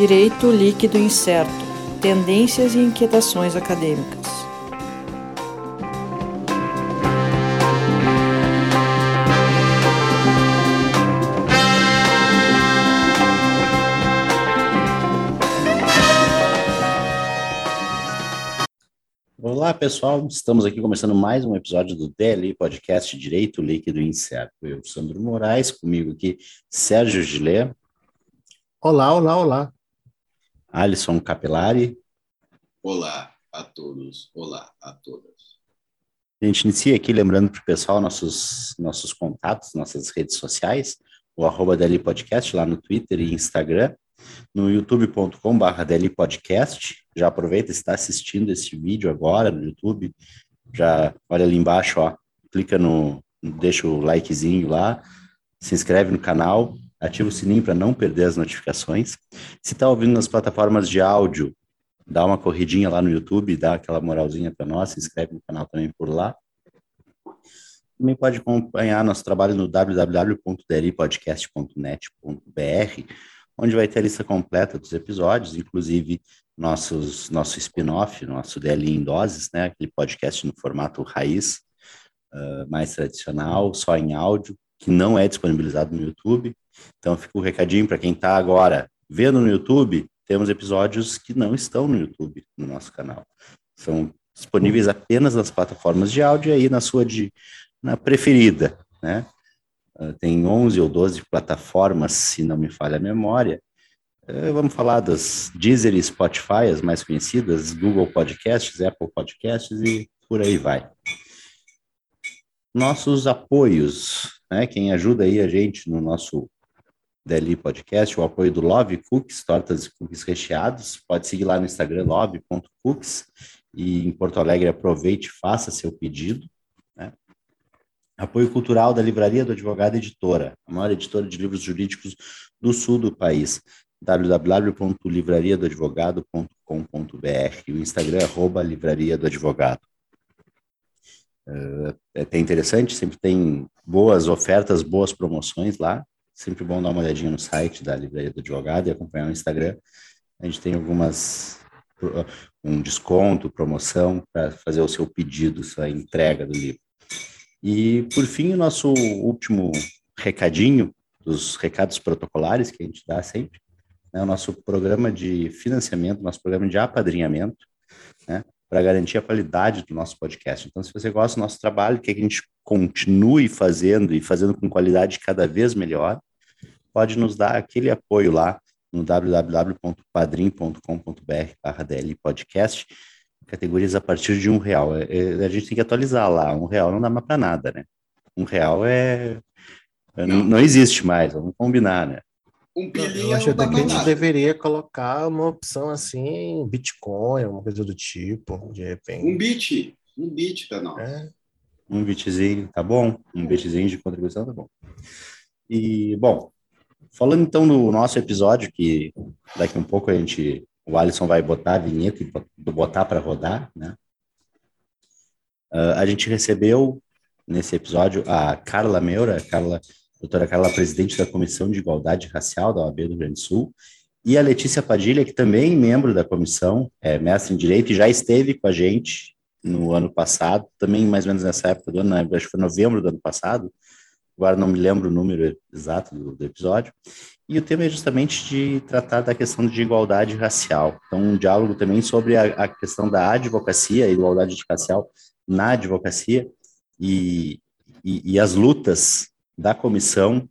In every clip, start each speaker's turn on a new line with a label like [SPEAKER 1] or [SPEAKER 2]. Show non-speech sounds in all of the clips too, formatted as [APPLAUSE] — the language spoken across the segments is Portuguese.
[SPEAKER 1] Direito líquido incerto. Tendências e inquietações acadêmicas.
[SPEAKER 2] Olá, pessoal. Estamos aqui começando mais um episódio do DLI Podcast Direito Líquido e Incerto. Eu, Sandro Moraes, comigo aqui, Sérgio Gilé.
[SPEAKER 3] Olá, olá, olá.
[SPEAKER 2] Alisson Capelari.
[SPEAKER 4] Olá a todos, olá a todas.
[SPEAKER 2] A gente inicia aqui lembrando para o pessoal nossos, nossos contatos, nossas redes sociais, o arroba Podcast lá no Twitter e Instagram, no youtube.com.br DLI Podcast. Já aproveita, está assistindo esse vídeo agora no YouTube, já olha ali embaixo, ó, clica no, deixa o likezinho lá, se inscreve no canal, ativa o sininho para não perder as notificações. Se está ouvindo nas plataformas de áudio, dá uma corridinha lá no YouTube, dá aquela moralzinha para nós, se inscreve no canal também por lá. Também pode acompanhar nosso trabalho no www.dripodcast.net.br, onde vai ter a lista completa dos episódios, inclusive nossos, nosso spin-off, nosso DLI em doses, né, aquele podcast no formato raiz, uh, mais tradicional, só em áudio, que não é disponibilizado no YouTube. Então fica o um recadinho para quem está agora vendo no YouTube, temos episódios que não estão no YouTube, no nosso canal. São disponíveis apenas nas plataformas de áudio e aí na sua de, na preferida, né? Uh, tem 11 ou 12 plataformas, se não me falha a memória. Uh, vamos falar das Deezer e Spotify, as mais conhecidas, Google Podcasts, Apple Podcasts e por aí vai. Nossos apoios, né? Quem ajuda aí a gente no nosso DLI Podcast, o apoio do Love Cookies, tortas e cookies recheados. Pode seguir lá no Instagram, love.cookies. E em Porto Alegre, aproveite e faça seu pedido. Né? Apoio cultural da Livraria do Advogado Editora, a maior editora de livros jurídicos do sul do país www.livrariadoadvogado.com.br o Instagram arroba Livraria do Advogado. Uh, é até interessante, sempre tem boas ofertas, boas promoções lá. Sempre bom dar uma olhadinha no site da Livraria do Advogado e acompanhar o Instagram. A gente tem algumas um desconto, promoção para fazer o seu pedido, sua entrega do livro. E por fim, o nosso último recadinho dos recados protocolares que a gente dá sempre, né, o nosso programa de financiamento, nosso programa de apadrinhamento, né, para garantir a qualidade do nosso podcast. Então, se você gosta do nosso trabalho, que a gente continue fazendo e fazendo com qualidade cada vez melhor, pode nos dar aquele apoio lá no www.padrim.com.br podcast, categorias a partir de um real. É, é, a gente tem que atualizar lá, um real não dá mais para nada, né? Um real é... é não, não existe mais, vamos combinar, né?
[SPEAKER 3] Um Eu acho até que a gente deveria colocar uma opção assim, Bitcoin, alguma coisa do tipo, de repente.
[SPEAKER 4] Um bit, um bit para nós. É.
[SPEAKER 2] Um bitzinho, tá bom? Um bitzinho de contribuição, tá bom. E, bom, Falando então no nosso episódio, que daqui um pouco a gente, o Alisson vai botar a vinheta e botar para rodar, né? Uh, a gente recebeu nesse episódio a Carla Meura, a Carla, doutora Carla, presidente da Comissão de Igualdade Racial da OAB do Rio Grande do Sul, e a Letícia Padilha, que também é membro da comissão, é mestre em Direito e já esteve com a gente no ano passado, também mais ou menos nessa época do ano, acho que foi novembro do ano passado, agora não me lembro o número exato do, do, episódio, e o tema é justamente de tratar da questão de igualdade racial. Então, um diálogo também sobre a, a questão da advocacia, igualdade racial na advocacia e, e, e, as lutas da comissão,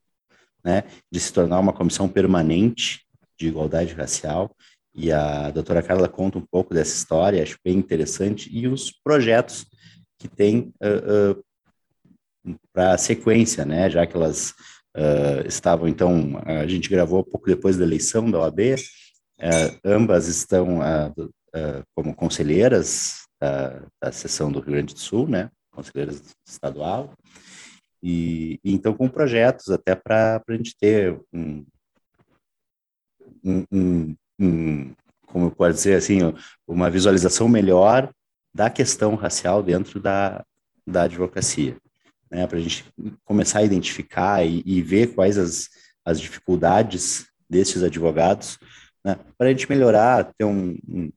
[SPEAKER 2] né, de se tornar uma comissão permanente de igualdade racial. E a doutora Carla conta um pouco dessa história, acho bem interessante, e os projetos que tem uh, uh, para a sequência, né? Já que elas uh, estavam, então, a gente gravou pouco depois da eleição da OAB, ambas estão como conselheiras da, da seção do Rio Grande do Sul, né? Conselheiras estadual, e, e então com projetos até para a gente ter um, um, um, um como eu posso dizer assim, uma visualização melhor da questão racial dentro da, da advocacia né, para a gente começar a identificar e, e, ver quais as, as dificuldades desses advogados né? Para a gente melhorar, ter um, um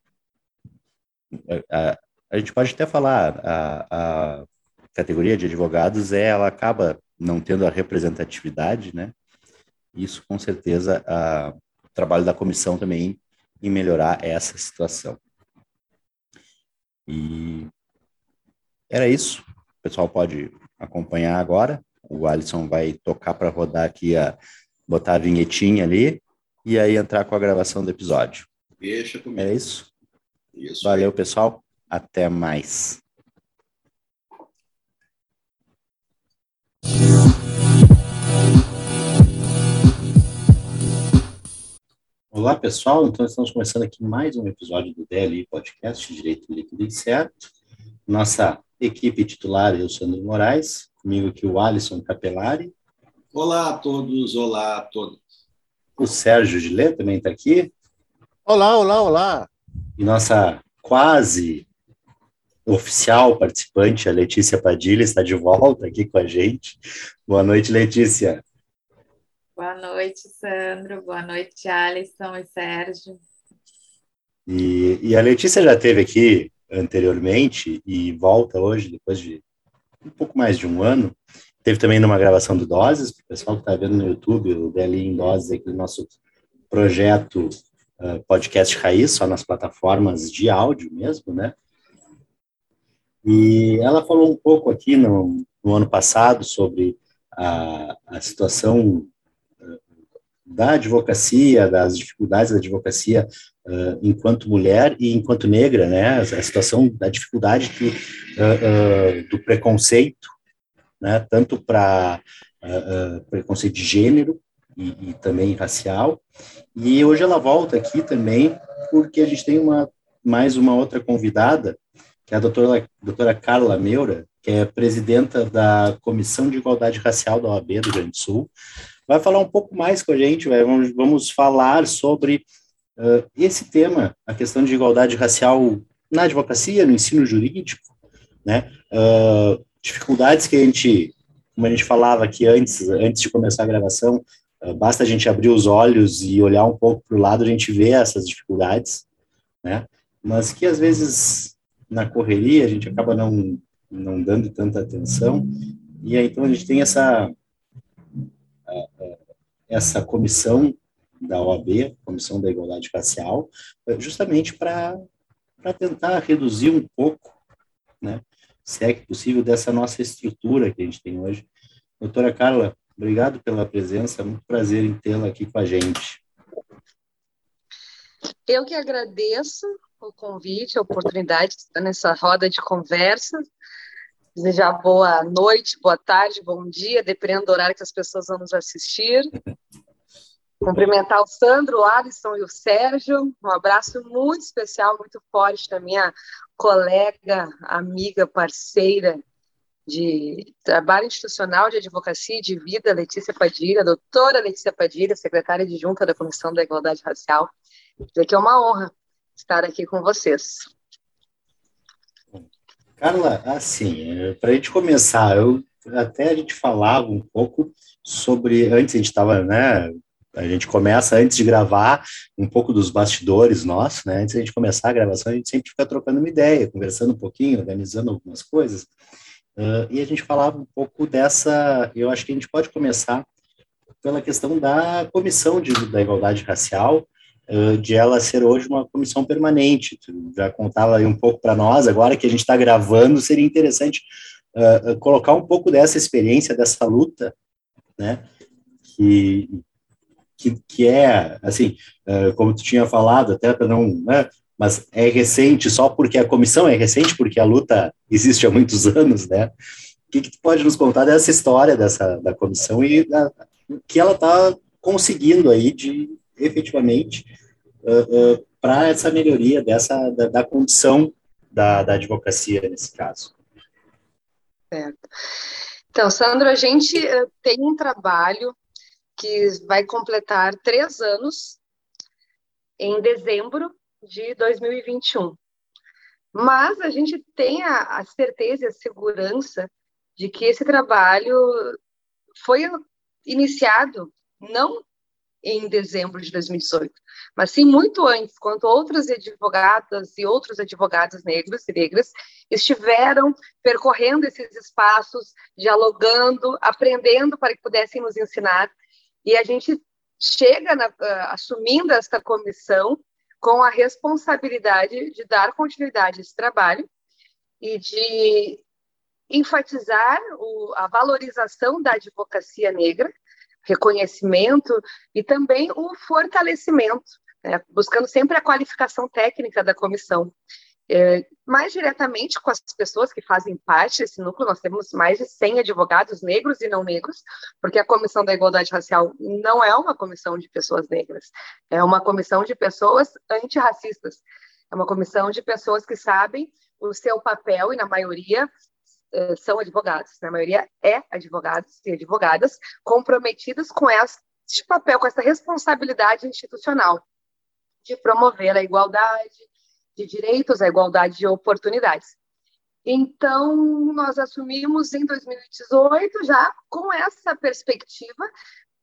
[SPEAKER 2] a, a, gente pode até falar a, a categoria de advogados é ela acaba não tendo a representatividade, né? Isso com certeza a, o trabalho da comissão também em melhorar essa situação. E era isso. O pessoal pode acompanhar agora. O Alisson vai tocar para rodar aqui a botar a vinhetinha ali e aí entrar com a gravação do episódio.
[SPEAKER 4] Deixa comigo.
[SPEAKER 2] É isso?
[SPEAKER 4] Isso.
[SPEAKER 2] Valeu, pessoal. Até mais. Olá, pessoal. Então, estamos começando aqui mais um episódio do DLI Podcast Direito Líquido e Certo. Nossa equipe titular, eu, Sandro Moraes. Comigo aqui o Alisson Capelari.
[SPEAKER 4] Olá a todos, olá a todos.
[SPEAKER 2] O Sérgio Gilê também está aqui.
[SPEAKER 3] Olá, olá, olá.
[SPEAKER 2] E nossa quase oficial participante, a Letícia Padilha, está de volta aqui com a gente. Boa noite, Letícia.
[SPEAKER 5] Boa noite, Sandro. Boa noite, Alisson e Sérgio.
[SPEAKER 2] E, e, a Letícia já esteve aqui anteriormente e volta hoje, depois de um pouco mais de um ano. Teve também numa gravação do Doses, para o pessoal que está vendo no YouTube, o DLI em Doses, aquele nosso projeto uh, podcast raiz, só nas plataformas de áudio mesmo, né? E ela falou um pouco aqui no, no ano passado sobre a, a situação da advocacia, das dificuldades da advocacia uh, enquanto mulher e enquanto negra, né? A situação da dificuldade que, uh, uh, do preconceito, né? Tanto para preconceito de gênero e, e, também racial. E hoje ela volta aqui também porque a gente tem uma mais uma outra convidada, que é a doutora, doutora Carla Meura, que é presidenta da Comissão de Igualdade Racial da OAB do Rio Grande do Sul, vai falar um pouco mais com a gente, vai, vamos, vamos falar sobre uh, esse tema, a questão de igualdade racial na advocacia, no ensino jurídico, né? Uh, dificuldades que a gente, como a gente falava aqui antes, antes de começar a gravação, uh, basta a gente abrir os olhos e olhar um pouco para o lado, a gente vê essas dificuldades, né? Mas que às vezes na correria a gente acaba não não dando tanta atenção e aí então a gente tem essa essa comissão da OAB, Comissão da Igualdade Racial, justamente para tentar reduzir um pouco, né, se é que possível, dessa nossa estrutura que a gente tem hoje. Doutora Carla, obrigado pela presença, muito prazer em tê-la aqui com a gente.
[SPEAKER 6] Eu que agradeço o convite, a oportunidade de estar nessa roda de conversa desejar boa noite, boa tarde, bom dia, dependendo do horário que as pessoas vão nos assistir. [LAUGHS] Cumprimentar o Sandro, o Alisson e o Sérgio. Um abraço muito especial, muito forte da minha colega, amiga, parceira de trabalho institucional de advocacia e de vida, Letícia Padilha, doutora Letícia Padilha, secretária adjunta da Comissão da Igualdade Racial. Dizer que é uma honra estar aqui com vocês.
[SPEAKER 2] Carla, assim, é, para a gente começar, eu até a gente falava um pouco sobre, antes a gente estava, né, a gente começa antes de gravar um pouco dos bastidores nossos, né, antes a gente começar a gravação, a gente sempre fica trocando uma ideia, conversando um pouquinho, organizando algumas coisas, uh, e a gente falava um pouco dessa, eu acho que a gente pode começar pela questão da comissão de, da igualdade racial, de ela ser hoje uma comissão permanente. Tu já contava aí um pouco para nós, agora que a gente está gravando, seria interessante uh, colocar um pouco dessa experiência, dessa luta, né, que, que, que é, assim, uh, como tu tinha falado, até para não, né, mas é recente só porque a comissão é recente, porque a luta existe há muitos anos, né, o que, que tu pode nos contar dessa história dessa, da comissão e o que ela está conseguindo aí de efetivamente uh, uh, para essa melhoria dessa da, da condição da, da, advocacia nesse caso.
[SPEAKER 6] Certo. Então, Sandro, a gente uh, tem um trabalho que vai completar três anos em dezembro de 2021. Mas a gente tem a, a certeza e a segurança de que esse trabalho foi iniciado não em dezembro de 2018, mas sim muito antes, quando outras advogadas e outros advogados negros e negras estiveram percorrendo esses espaços, dialogando, aprendendo para que pudessem nos ensinar. E a gente chega na, uh, assumindo esta comissão com a responsabilidade de dar continuidade a esse trabalho e de enfatizar o, a valorização da advocacia negra, reconhecimento e também o fortalecimento, né, buscando sempre a qualificação técnica da comissão. É, mais diretamente com as pessoas que fazem parte desse núcleo, nós temos mais de 100 advogados negros e não negros, porque a Comissão da Igualdade Racial não é uma comissão de pessoas negras, é uma comissão de pessoas antirracistas, é uma comissão de pessoas que sabem o seu papel, e na maioria eh, são advogados, na maioria é advogados e advogadas comprometidos com este papel, com essa responsabilidade institucional de promover a igualdade de direitos, a igualdade de oportunidades. Então, nós assumimos em 2018 já com essa perspectiva,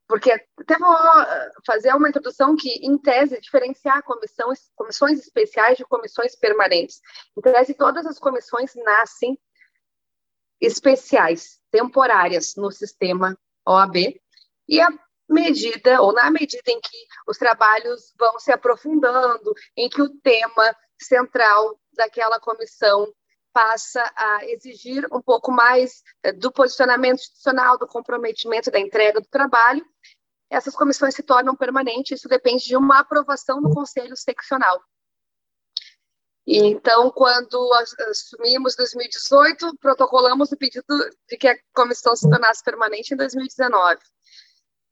[SPEAKER 6] porque até vou eh, fazer uma introdução que, em tese, diferenciar comissões, comissões especiais de comissões permanentes. Em tese, todas as comissões nascem especiais, temporárias no sistema OAB, e a medida, ou na medida em que os trabalhos vão se aprofundando, em que o tema central daquela comissão passa a exigir um pouco mais eh, do posicionamento institucional, do comprometimento da entrega do trabalho, essas comissões se tornam permanentes, isso depende de uma aprovação do Conselho Seccional. Então, quando assumimos 2018, protocolamos o pedido de que a comissão se tornasse permanente em 2019.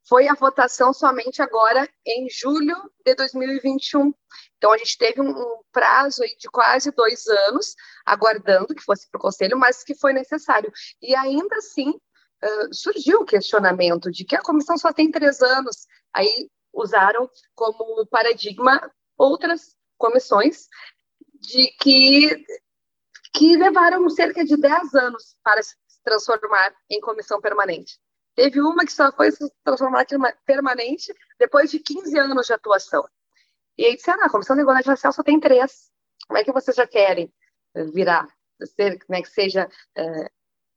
[SPEAKER 6] Foi a votação somente agora em julho de 2021. Então, a gente teve um, prazo de quase dois anos aguardando que fosse para o conselho, mas que foi necessário. E ainda assim, uh, surgiu o questionamento de que a comissão só tem três anos. Aí usaram como paradigma outras comissões de que, que levaram cerca de 10 anos para se transformar em comissão permanente. Teve uma que só foi se transformar em permanente depois de 15 anos de atuação. E aí disseram, ah, a Comissão de Igualdade Racial só tem três. Como é que vocês já querem virar, ser, como é que seja é,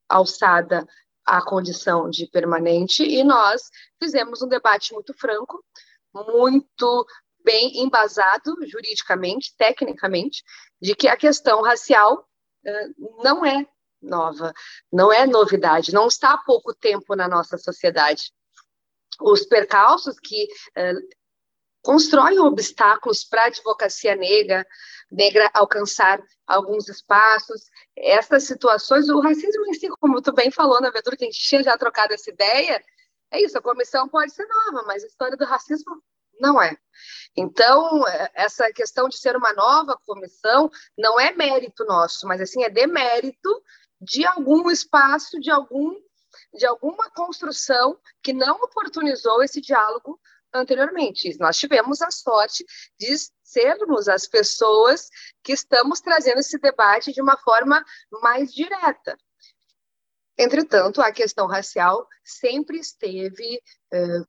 [SPEAKER 6] alçada a condição de permanente? E nós fizemos um debate muito franco, muito bem embasado juridicamente, tecnicamente, de que a questão racial uh, não é nova, não é novidade, não está há pouco tempo na nossa sociedade. Os percalços que uh, constroem obstáculos para a advocacia negra, negra alcançar alguns espaços, essas situações, o racismo em si, como tu bem falou na abertura, que a gente tinha já trocado essa ideia, é isso, a comissão pode ser nova, mas a história do racismo não é. Então, é, essa questão de ser uma nova comissão não é mérito nosso, mas assim é demérito de algum espaço, de algum de alguma construção que não oportunizou esse diálogo anteriormente. Nós tivemos a sorte de sermos as pessoas que estamos trazendo esse debate de uma forma mais direta. Entretanto, a questão racial sempre esteve eh,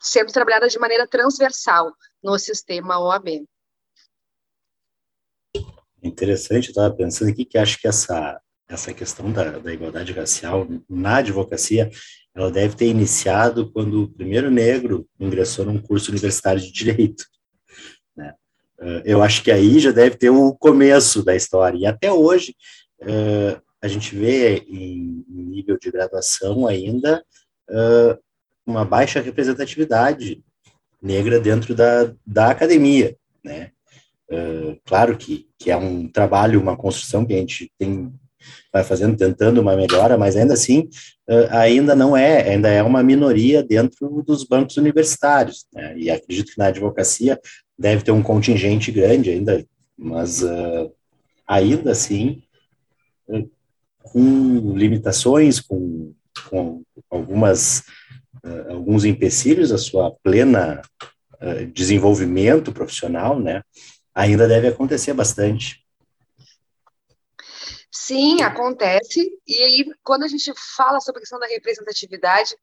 [SPEAKER 6] sendo trabalhada de maneira transversal no sistema OAB.
[SPEAKER 2] Interessante, estava pensando aqui que acho que essa, essa questão da, da igualdade racial na advocacia, ela deve ter iniciado quando o primeiro negro ingressou num curso universitário de direito. Né? Eh, eu acho que aí já deve ter o começo da história. E até hoje, eh, a gente vê em nível de graduação ainda eh, uma baixa representatividade negra dentro da, da academia, né? Uh, claro que, que é um trabalho, uma construção que a gente tem vai fazendo, tentando uma melhora, mas ainda assim ainda não é, ainda é uma minoria dentro dos bancos universitários, né? E acredito que na advocacia deve ter um contingente grande ainda, mas uh, ainda assim com limitações, com, com algumas uh, alguns empecilhos à sua plena uh, desenvolvimento profissional, né? Ainda deve acontecer bastante.
[SPEAKER 6] Sim, acontece. E aí, quando a gente fala sobre a questão da representatividade,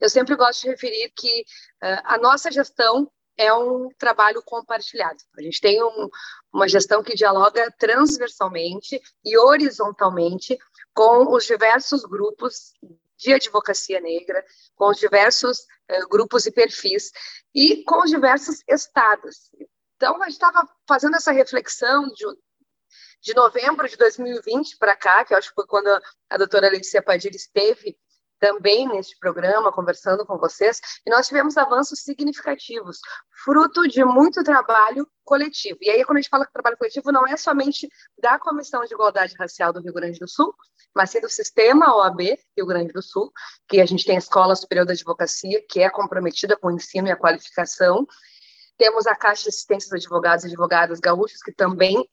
[SPEAKER 6] eu sempre gosto de referir que uh, a nossa gestão é um trabalho compartilhado. A gente tem um, uma gestão que dialoga transversalmente e horizontalmente com os diversos grupos de advocacia negra, com os diversos uh, grupos e perfis e com os diversos estados. Então, a gente estava fazendo essa reflexão de, de novembro de 2020 para cá, que eu acho que foi quando a doutora Letícia Padilha esteve também neste programa, conversando com vocês, e nós tivemos avanços significativos, fruto de muito trabalho coletivo. E aí, quando a gente fala que trabalho coletivo, não é somente da Comissão de Igualdade Racial do Rio Grande do Sul, mas sim do sistema OAB Rio Grande do Sul, que a gente tem a Escola Superior da Advocacia, que é comprometida com o ensino e a qualificação, temos a Caixa de Assistência dos Advogados e Advogadas Gaúchos, que também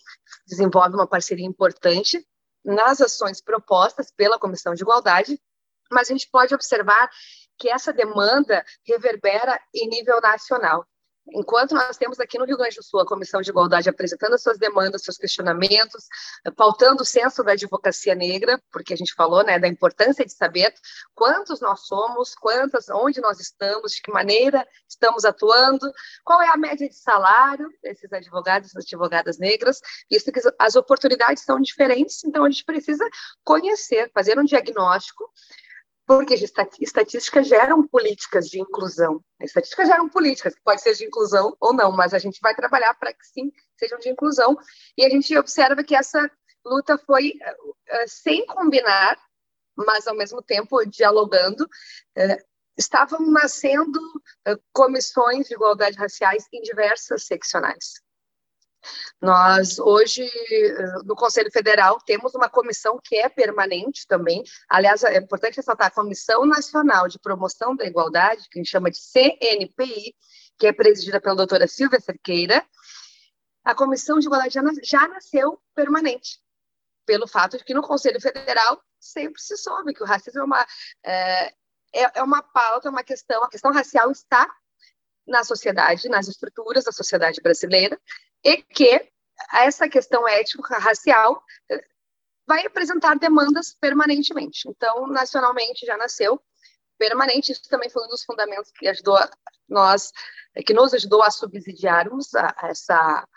[SPEAKER 6] desenvolve uma parceria importante nas ações propostas pela Comissão de Igualdade, mas a gente pode observar que essa demanda reverbera em nível nacional. Enquanto nós temos aqui no Rio Grande do Sul a Comissão de Igualdade apresentando as suas demandas, seus questionamentos, pautando o censo da advocacia negra, porque a gente falou né, da importância de saber quantos nós somos, quantas, onde nós estamos, de que maneira estamos atuando, qual é a média de salário desses advogados e advogadas negras, visto que as oportunidades são diferentes, então a gente precisa conhecer, fazer um diagnóstico porque estatísticas geram políticas de inclusão. Estatísticas geram políticas, que pode ser de inclusão ou não, mas a gente vai trabalhar para que sim sejam de inclusão. E a gente observa que essa luta foi uh, sem combinar, mas ao mesmo tempo dialogando. Uh, estavam nascendo comissões de igualdade raciais em diversas seccionais. Nós, hoje, eh, no Conselho Federal, temos uma comissão que é permanente também. Aliás, é importante ressaltar a Comissão Nacional de Promoção da Igualdade, que a gente chama de CNPI, que é presidida pela doutora Silvia Cerqueira. A Comissão de Igualdade já, nasceu permanente, pelo fato de que no Conselho Federal sempre se soube que o racismo é uma, é, é, é uma pauta, é uma questão, a questão racial está na sociedade, nas estruturas da sociedade brasileira, e que essa questão ética racial eh, vai apresentar demandas permanentemente. Então, nacionalmente já nasceu permanente. Isso também foi um dos fundamentos que ajudou nós, que nos ajudou a subsidiarmos a, a essa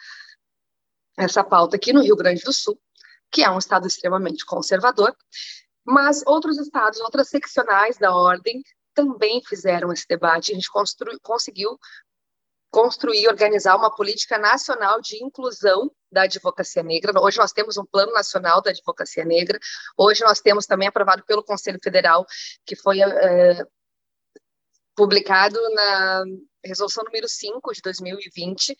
[SPEAKER 6] essa pauta aqui no Rio Grande do Sul, que é um estado extremamente conservador, mas outros estados, outras seccionais da ordem também fizeram esse debate. A gente conseguiu construir e organizar uma política nacional de inclusão da advocacia negra. Hoje nós temos um plano nacional da advocacia negra. Hoje nós temos também aprovado pelo Conselho Federal, que foi é, publicado na resolução número 5 de 2020,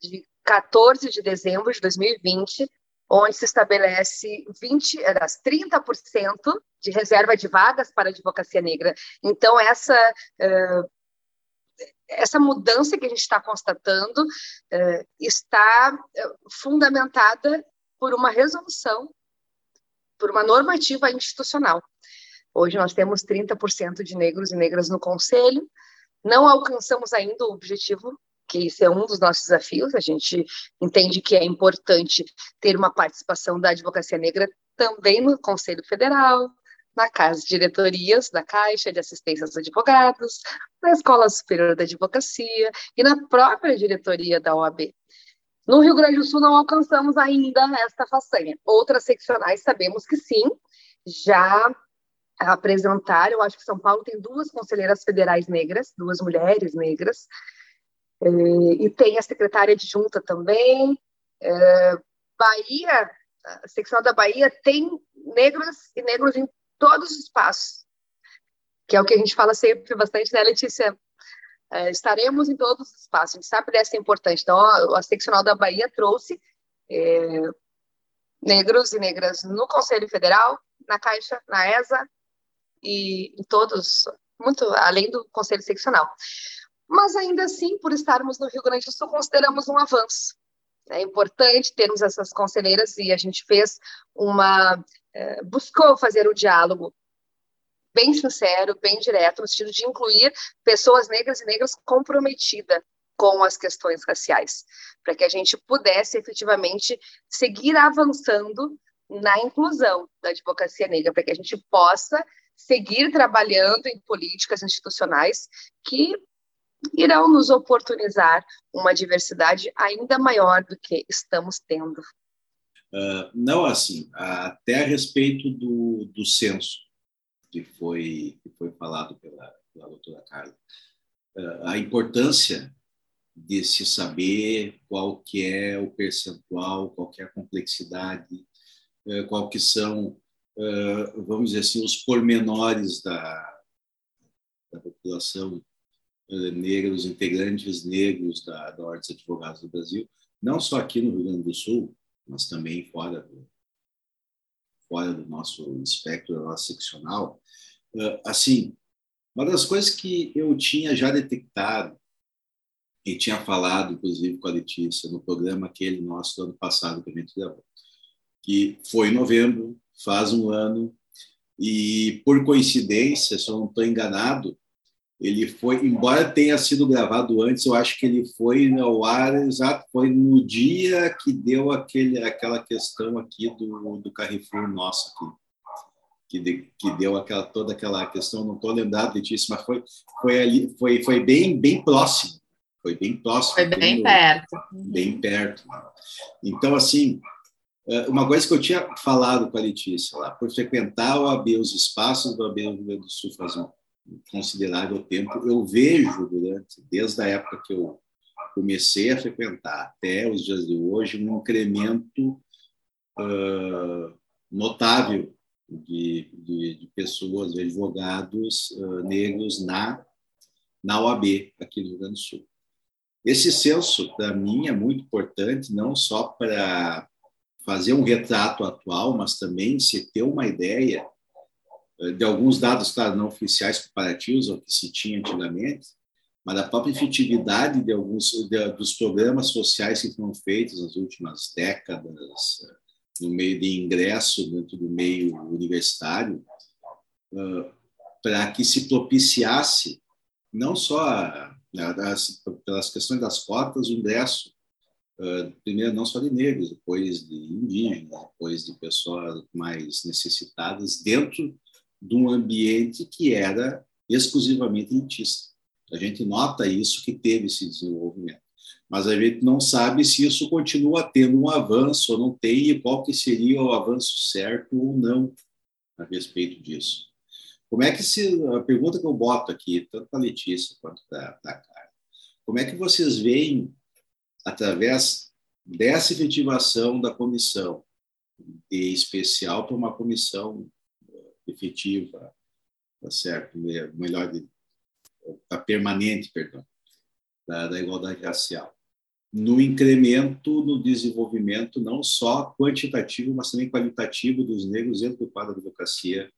[SPEAKER 6] de 14 de dezembro de 2020, onde se estabelece 20, 30% de reserva de vagas para a advocacia negra. Então, essa, uh, essa mudança que a gente está constatando uh, está fundamentada por uma resolução, por uma normativa institucional. Hoje nós temos 30% de negros e negras no conselho, não alcançamos ainda o objetivo que isso é um dos nossos desafios. A gente entende que é importante ter uma participação da advocacia negra também no Conselho Federal, na Casa de Diretorias da Caixa de Assistência aos Advogados, na Escola Superior da Advocacia e na própria diretoria da OAB. No Rio Grande do Sul não alcançamos ainda esta façanha. Outras seccionais sabemos que sim, já apresentaram, eu acho que São Paulo tem duas conselheiras federais negras, duas mulheres negras, é, e tem a secretária adjunta também. É, Bahia, a secção da Bahia tem negros e negros em todos os espaços, que é o que a gente fala sempre bastante, né, Letícia? É, estaremos em todos os espaços, a gente sabe dessa importância. Então, a, a seccional da Bahia trouxe é, negros e negras no Conselho Federal, na Caixa, na ESA e em todos, muito além do Conselho Seccional. Mas ainda assim, por estarmos no Rio Grande do Sul, consideramos um avanço. É importante termos essas conselheiras e a gente fez uma. É, buscou fazer o diálogo bem sincero, bem direto, no sentido de incluir pessoas negras e negras comprometidas com as questões raciais, para que a gente pudesse efetivamente seguir avançando na inclusão da advocacia negra, para que a gente possa seguir trabalhando em políticas institucionais que irão nos oportunizar uma diversidade ainda maior do que estamos tendo.
[SPEAKER 4] Uh, não assim, até a respeito do, do censo que foi, que foi falado pela, pela doutora Carla. Uh, a importância de se saber qual que é o percentual, qual que é a complexidade, uh, qual que são, vamos dizer assim, os pormenores da, da população negra, os integrantes negros da, da Ordem dos Advogados do Brasil, não só aqui no Rio Grande do Sul, mas também fora do, fora do nosso espectro, seccional. Assim, uma das coisas que eu tinha já detectado e tinha falado, inclusive, com a Letícia, no programa aquele nosso do ano passado que a gente gravou, que foi em novembro, faz um ano, e por coincidência, se eu não estou enganado, ele foi, embora tenha sido gravado antes, eu acho que ele foi ao ar exato, foi no dia que deu aquele, aquela questão aqui do, do Carrefour nosso aqui. Que, de, que deu aquela, toda aquela questão, não estou lembrado, Letícia, mas foi, foi, ali, foi, foi bem, bem próximo. Foi bem próximo.
[SPEAKER 5] Foi bem, bem perto.
[SPEAKER 4] Bem perto. Então, assim, é, uma coisa que eu tinha falado com a Letícia lá, por frequentar o AB, os espaços do AB Rio Grande do Sul faz um considerável tempo, eu vejo durante, desde a época que eu comecei a frequentar até os dias de hoje, um incremento uh, notável de, de, de, pessoas, de advogados uh, negros na, na OAB aqui no Rio Grande do Sul. Esse censo, para mim, é muito importante, não só para fazer um retrato atual, mas também se ter uma ideia de alguns dados, claro, não oficiais comparativos ao que se tinha antigamente, mas da própria efetividade de alguns de, dos programas sociais que foram feitos nas últimas décadas no meio de ingresso dentro do meio universitário, uh, para que se propiciasse não só as, pelas questões das cotas o ingresso primeiro não só de negros, depois de indígenas, depois de pessoas mais necessitadas dentro de um ambiente que era exclusivamente elitista. A gente nota isso que teve esse desenvolvimento, mas a gente não sabe se isso continua tendo um avanço ou não tem e qual que seria o avanço certo ou não a respeito disso. Como é que se a pergunta que eu boto aqui, tanto para Letícia quanto para a Cara, como é que vocês veem através dessa efetivação da comissão, de especial para uma comissão efetiva, tá certo? Melhor, de, a permanente, perdão, da, da igualdade racial. No incremento, no desenvolvimento, não só quantitativo, mas também qualitativo dos negros dentro do quadro da advocacia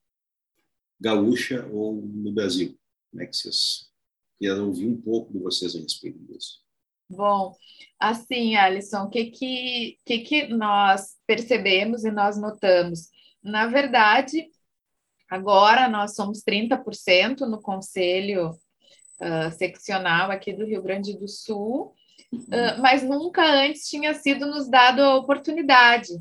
[SPEAKER 4] gaúcha ou no Brasil. Como é que vocês queriam ouvir um pouco de vocês a respeito disso?
[SPEAKER 5] Bom, assim, Alisson, o que, que, que, que nós percebemos e nós notamos? Na verdade, Agora nós somos 30% no conselho uh, seccional aqui do Rio Grande do Sul, uh, mas nunca antes tinha sido nos dado a oportunidade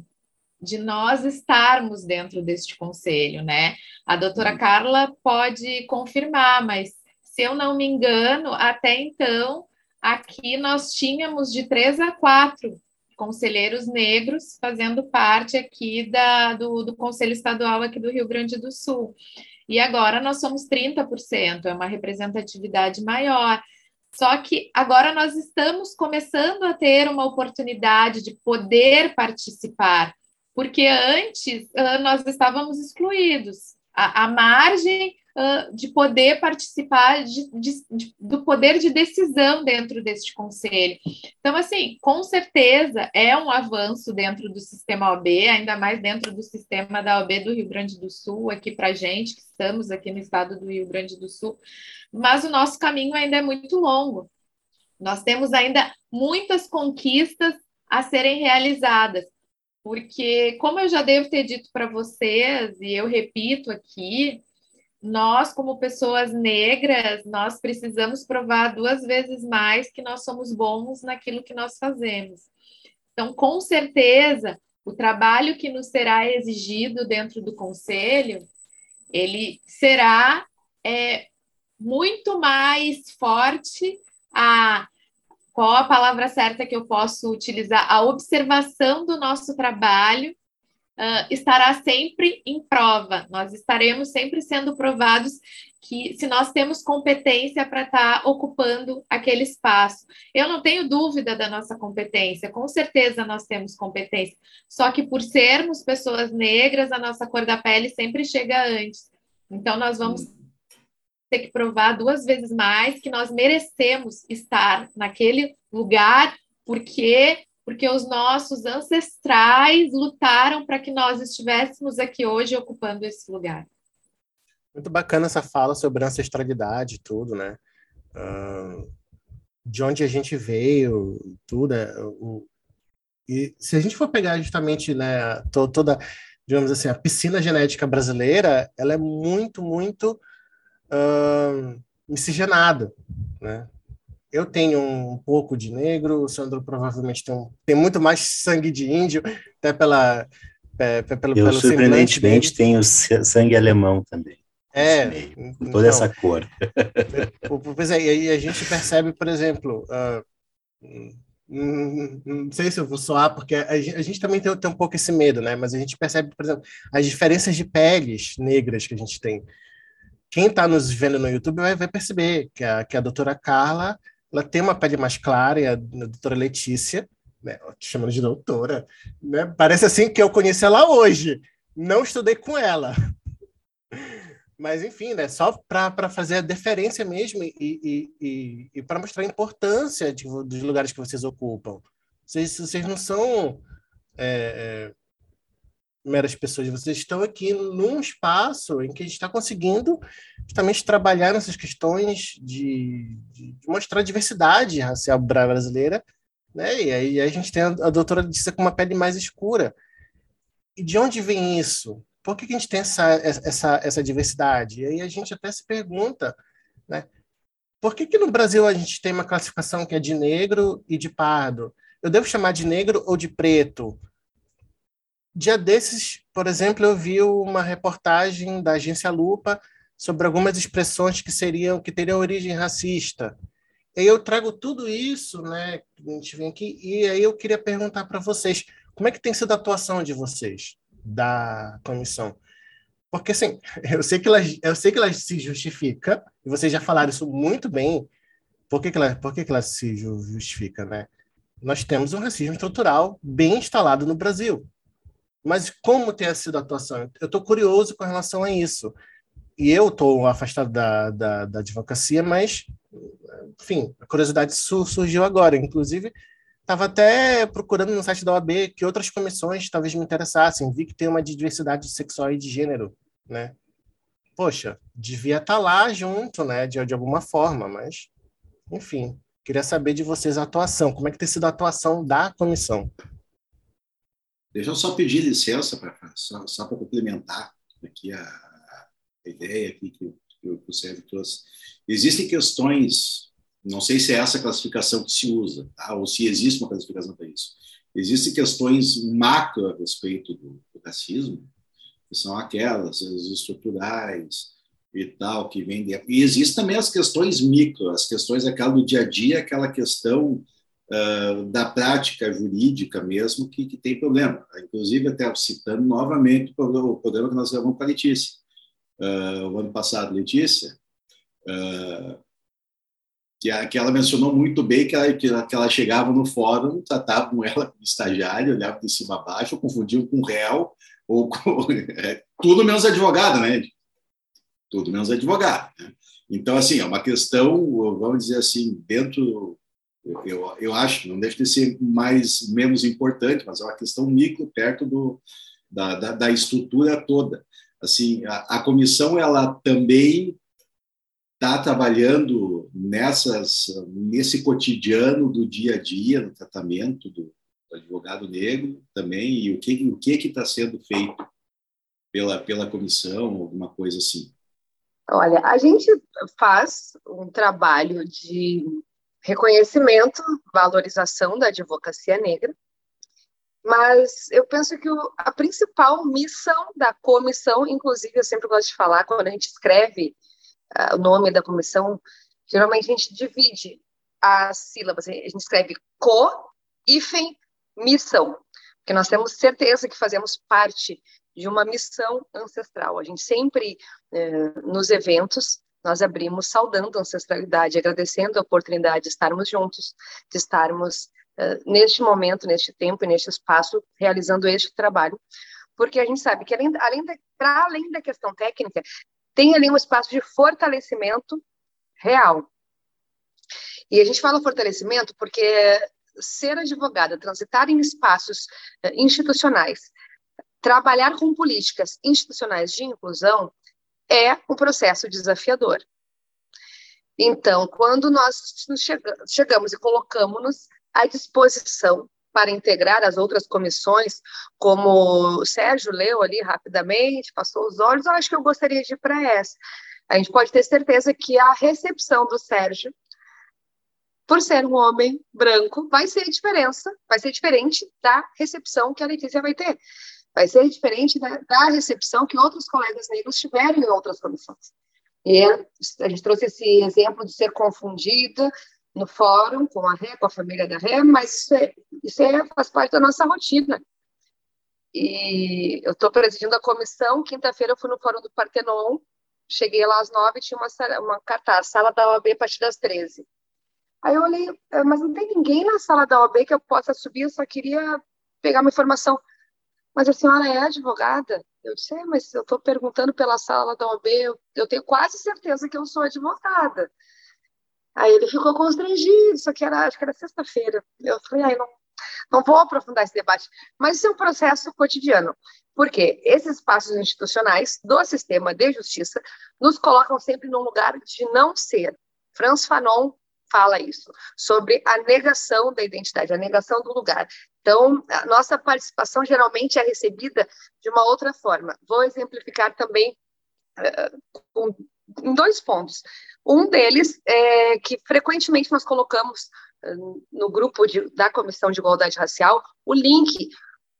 [SPEAKER 5] de nós estarmos dentro deste conselho, né? A doutora Carla pode confirmar, mas se eu não me engano, até então, aqui nós tínhamos de três a quatro conselheiros negros fazendo parte aqui da, do, do Conselho Estadual aqui do Rio Grande do Sul. E agora nós somos 30%, é uma representatividade maior. Só que agora nós estamos começando a ter uma oportunidade de poder participar, porque antes uh, nós estávamos excluídos. A, a margem de poder participar de, de, de, do poder de decisão dentro deste conselho. Então, assim, com certeza é um avanço dentro do sistema OAB, ainda mais dentro do sistema da OAB do Rio Grande do Sul, aqui para gente, que estamos aqui no estado do Rio Grande do Sul, mas o nosso caminho ainda é muito longo. Nós temos ainda muitas conquistas a serem realizadas, porque, como eu já devo ter dito para vocês, e eu repito aqui, nós, como pessoas negras, nós precisamos provar duas vezes mais que nós somos bons naquilo que nós fazemos. Então, com certeza, o trabalho que nos será exigido dentro do conselho, ele será é, muito mais forte a qual a palavra certa que eu posso utilizar? A observação do nosso trabalho uh, estará sempre em prova. Nós estaremos sempre sendo provados que se nós temos competência para estar tá ocupando aquele espaço. Eu não tenho dúvida da nossa competência, com certeza nós temos competência. Só que por sermos pessoas negras, a nossa cor da pele sempre chega antes. Então nós vamos ter que provar duas vezes mais que nós merecemos estar naquele lugar, porque porque os nossos ancestrais lutaram para que nós estivéssemos aqui hoje ocupando esse lugar.
[SPEAKER 3] Muito bacana essa fala sobre ancestralidade e tudo, né? Uh, de onde a gente veio, tudo. É, o, e se a gente for pegar justamente né, to, toda, digamos assim, a piscina genética brasileira, ela é muito, muito uh, miscigenada, né? Eu tenho um pouco de negro, o Sandro provavelmente tem, um, tem muito mais sangue de índio, até pela, é, pelo,
[SPEAKER 2] Eu,
[SPEAKER 3] pelo
[SPEAKER 2] surpreendentemente, tenho sangue alemão também.
[SPEAKER 3] É,
[SPEAKER 2] com toda então, essa cor.
[SPEAKER 3] Pois é, e aí a gente percebe, por exemplo, uh, não sei se eu vou soar, porque a gente, a gente também tem, tem, um pouco esse medo, né? Mas a gente percebe, por exemplo, as diferenças de peles negras que a gente tem quem está nos vendo no YouTube vai, vai, perceber que a, que a doutora Carla ela tem uma pele mais clara e a, doutora Letícia, né, chamando de doutora, né, parece assim que eu conheci ela hoje. Não estudei com ela. [LAUGHS] Mas, enfim, né, só para fazer a deferência mesmo e, e, e, e para mostrar a importância de, dos lugares que vocês ocupam. Vocês, vocês não são é, é, meras pessoas, vocês estão aqui num espaço em que a gente está conseguindo justamente trabalhar nessas questões de, de, mostrar a diversidade racial brasileira, né? E aí a gente tem a, a doutora Letícia com uma pele mais escura. E de onde vem isso? Por que, que a gente tem essa, essa, essa diversidade? E aí a gente até se pergunta, né? Por que, que no Brasil a gente tem uma classificação que é de negro e de pardo? Eu devo chamar de negro ou de preto? Dia desses, por exemplo, eu vi uma reportagem da agência Lupa sobre algumas expressões que seriam que teriam origem racista. E eu trago tudo isso, né? A gente vem aqui e aí eu queria perguntar para vocês como é que tem sido a atuação de vocês da comissão, porque assim [LAUGHS] eu sei que ela eu sei que ela se justifica e vocês já falaram isso muito bem. Por que, que ela por que, que ela se justifica, né? Nós temos um racismo estrutural bem instalado no Brasil. Mas como tem sido a atuação? Eu estou curioso com relação a isso. E eu estou afastado da, da, da, advocacia, mas, enfim, a curiosidade surgiu agora. Inclusive, estava até procurando no site da OAB que outras comissões talvez me interessassem. Vi que tem uma de diversidade sexual e de gênero, né? Poxa, devia estar tá lá junto, né, de, de alguma forma, mas, enfim, queria saber de vocês a atuação. Como é que tem sido a atuação da comissão?
[SPEAKER 4] Deixa eu só pedir licença para só, só para complementar aqui a, a, ideia aqui que, que o Sérgio trouxe. Existem questões, não sei se é essa classificação que se usa, tá? ou se existe uma classificação para isso. Existem questões macro a respeito do, do racismo, que são aquelas, as estruturais e tal, que vem de... E existem também as questões micro, as questões aquela do dia a dia, aquela questão da prática jurídica mesmo que, que, tem problema. Inclusive, até citando novamente o programa que nós gravamos com a Letícia. Uh, o ano passado, Letícia, uh, que, que ela mencionou muito bem que ela, que ela, que ela chegava no fórum, tratavam ela como estagiária, olhavam de cima a baixo, confundiam com réu, ou com, [LAUGHS] é, tudo menos advogado, né? Tudo menos advogado. Né? Então, assim, é uma questão, vamos dizer assim, dentro eu, eu acho, não deixa de ser mais menos importante, mas é uma questão micro perto do, da, da, da estrutura toda. Assim, a, a comissão ela também está trabalhando nessas nesse cotidiano do dia a dia, no tratamento do, do advogado negro também e o que o que está sendo feito pela pela comissão, alguma coisa assim.
[SPEAKER 6] Olha, a gente faz um trabalho de reconhecimento, valorização da advocacia negra, mas eu penso que o, a principal missão da comissão, inclusive eu sempre gosto de falar, quando a gente escreve uh, o nome da comissão, geralmente a gente divide as sílabas. A gente escreve co, hífen, missão, porque nós temos certeza que fazemos parte de uma missão ancestral. A gente sempre, eh, nos eventos, nós abrimos saudando a ancestralidade, agradecendo a oportunidade de estarmos juntos, de estarmos eh, neste momento, neste tempo e neste espaço, realizando este trabalho, porque a gente sabe que, além, além para além da questão técnica, tem ali um espaço de fortalecimento real. E a gente fala fortalecimento porque ser advogada, transitar em espaços eh, institucionais, trabalhar com políticas institucionais de inclusão é um processo desafiador. Então, quando nós chegamos e colocamos-nos à disposição para integrar as outras comissões, como o Sérgio leu ali rapidamente, passou os olhos, eu acho que eu gostaria de ir para essa. A gente pode ter certeza que a recepção do Sérgio, por ser um homem branco, vai ser diferença, vai ser diferente da recepção que a Letícia vai ter. Vai ser diferente da, da recepção que outros colegas negros tiveram em outras comissões. E a gente trouxe esse exemplo de ser confundida no fórum com a Ré, com a família da Ré, mas isso, é, isso é, faz parte da nossa rotina. E eu estou presidindo a comissão. Quinta-feira eu fui no fórum do Partenon, cheguei lá às nove, tinha uma, uma cartaz, sala da OAB a partir das treze. Aí eu olhei, é, mas não tem ninguém na sala da OAB que eu possa subir, eu só queria pegar uma informação. Mas a senhora é advogada? Eu disse, é, mas eu estou perguntando pela sala da OAB, eu, eu tenho quase certeza que eu sou advogada. Aí ele ficou constrangido, só que era, acho que era sexta-feira. Eu falei, ai, não, não vou aprofundar esse debate. Mas isso é um processo cotidiano, porque esses espaços institucionais do sistema de justiça nos colocam sempre num lugar de não ser. Franz Fanon fala isso, sobre a negação da identidade, a negação do lugar. Então, a nossa participação geralmente é recebida de uma outra forma. Vou exemplificar também uh, em dois pontos. Um deles é que frequentemente nós colocamos uh, no grupo de, da Comissão de Igualdade Racial o link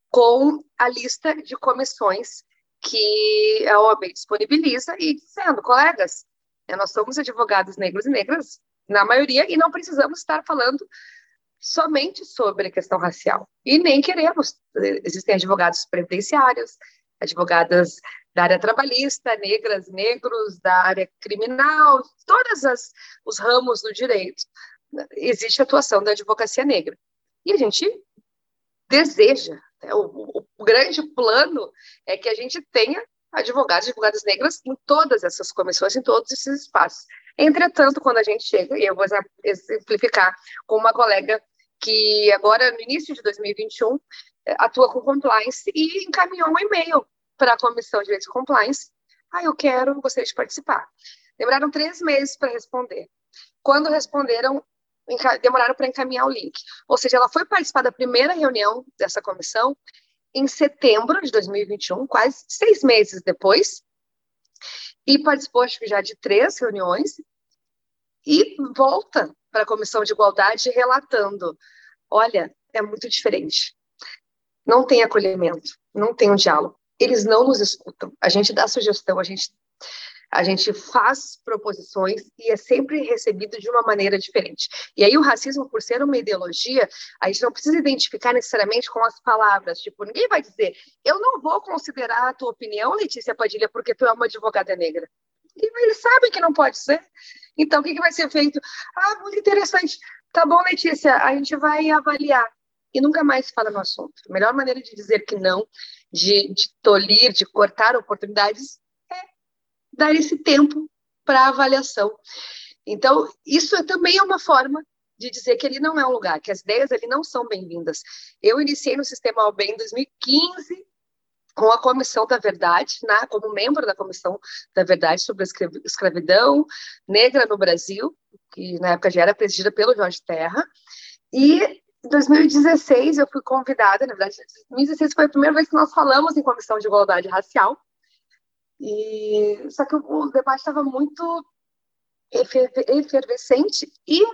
[SPEAKER 6] com a lista de comissões que a OAB disponibiliza e dizendo, colegas, né, nós somos advogados negros e negras, na maioria, e não precisamos estar falando somente sobre a questão racial. E nem queremos. Existem advogados previdenciários, advogadas da área trabalhista, negras, negros, da área criminal, todos os ramos do direito. Existe atuação da advocacia negra. E a gente deseja, né, o, o grande plano é que a gente tenha advogados e advogadas negras em todas essas comissões, em todos esses espaços. Entretanto, quando a gente chega, e eu vou exemplificar com uma colega que agora, no início de 2021, eh, atua com compliance e encaminhou um e-mail para a Comissão de Direitos e Compliance. Ah, eu quero, gostaria de participar. Demoraram três meses para responder. Quando responderam, demoraram para encaminhar o link. Ou seja, ela foi participar da primeira reunião dessa comissão em setembro de 2021, quase seis meses depois, e participou, acho que já de três reuniões, e volta para a Comissão de Igualdade relatando: olha, é muito diferente. Não tem acolhimento, não tem um diálogo. Eles não nos escutam. A gente dá sugestão, a gente a gente faz proposições e é sempre recebido de uma maneira diferente. E aí o racismo, por ser uma ideologia, a gente não precisa identificar necessariamente com as palavras. Tipo, ninguém vai dizer, eu não vou considerar a tua opinião, Letícia Padilha, porque tu é uma advogada negra. Eles sabem que não pode ser. Então, o que, que vai ser feito? Ah, muito interessante. Tá bom, Letícia, a gente vai avaliar. E nunca mais fala no assunto. A melhor maneira de dizer que não, de, de tolir, de cortar oportunidades, dar esse tempo para avaliação. Então, isso é também é uma forma de dizer que ele não é um lugar, que as ideias ali não são bem-vindas. Eu iniciei no Sistema OB em 2015 com a Comissão da Verdade, né, como membro da Comissão da Verdade sobre a escravidão negra no Brasil, que na época já era presidida pelo Jorge Terra, e em 2016 eu fui convidada, na verdade, 2016 foi a primeira vez que nós falamos em Comissão de Igualdade Racial, e só que o debate estava muito efervescente e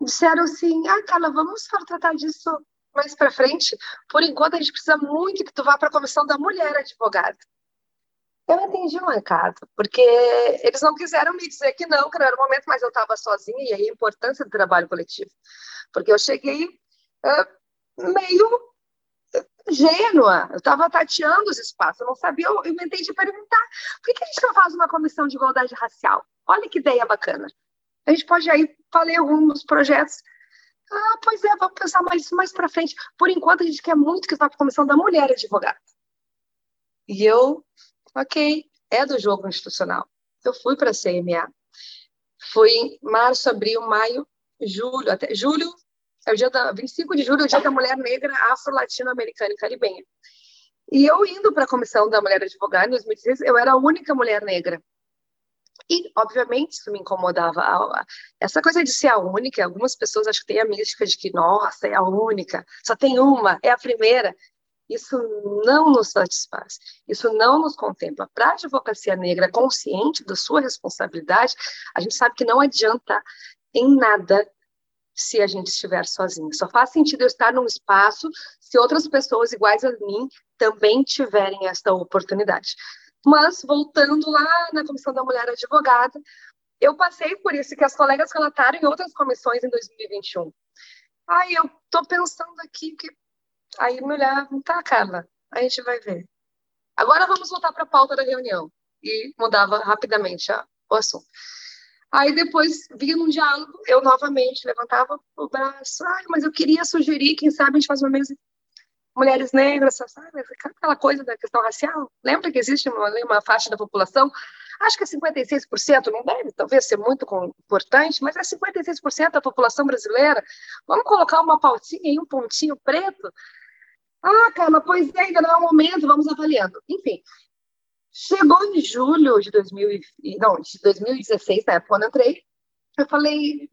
[SPEAKER 6] disseram assim: "Ah, Carla, vamos tratar disso mais para frente. Por enquanto a gente precisa muito que tu vá para a comissão da mulher advogada". Eu entendi o recado, porque eles não quiseram me dizer que não, que não era o momento, mas eu estava sozinha, e aí a importância do trabalho coletivo. Porque eu cheguei uh, meio ingênua, eu estava tateando os espaços, eu não sabia, eu inventei de perguntar, por que, que a gente não faz uma comissão de igualdade racial? Olha que ideia bacana. A gente pode aí, falei alguns projetos, ah, pois é, vamos pensar mais, mais para frente. Por enquanto, a gente quer muito que vá para a comissão da mulher advogada. E eu Ok, é do jogo institucional. Eu fui para a CMA. Foi em março, abril, maio, julho, até julho, é o dia da 25 de julho, é o dia da mulher negra afro-latino-americana e caribenha. E eu indo para a comissão da mulher advogada em 2016, eu era a única mulher negra. E, obviamente, isso me incomodava. Essa coisa de ser a única, algumas pessoas acho que têm a mística de que, nossa, é a única, só tem uma, é a primeira. Isso não nos satisfaz, isso não nos contempla. Para a advocacia negra consciente da sua responsabilidade, a gente sabe que não adianta em nada se a gente estiver sozinho. Só faz sentido eu estar num espaço se outras pessoas iguais a mim também tiverem esta oportunidade. Mas, voltando lá na Comissão da Mulher Advogada, eu passei por isso que as colegas relataram em outras comissões em 2021. Ai, eu estou pensando aqui que Aí olhava, tá, Carla, a gente vai ver. Agora vamos voltar para a pauta da reunião. E mudava rapidamente o assunto. Aí depois vinha num diálogo, eu novamente levantava o braço, ai, mas eu queria sugerir, quem sabe a gente faz uma mesa mulheres negras, sabe? Aquela coisa da questão racial. Lembra que existe uma, uma faixa da população? Acho que é 56%, não deve talvez ser muito importante, mas é 56% da população brasileira. Vamos colocar uma pautinha aí, um pontinho preto ah, Carla, pois é, ainda não é o momento, vamos avaliando. Enfim, chegou em julho de, 2000, não, de 2016, na época, quando eu entrei, eu falei,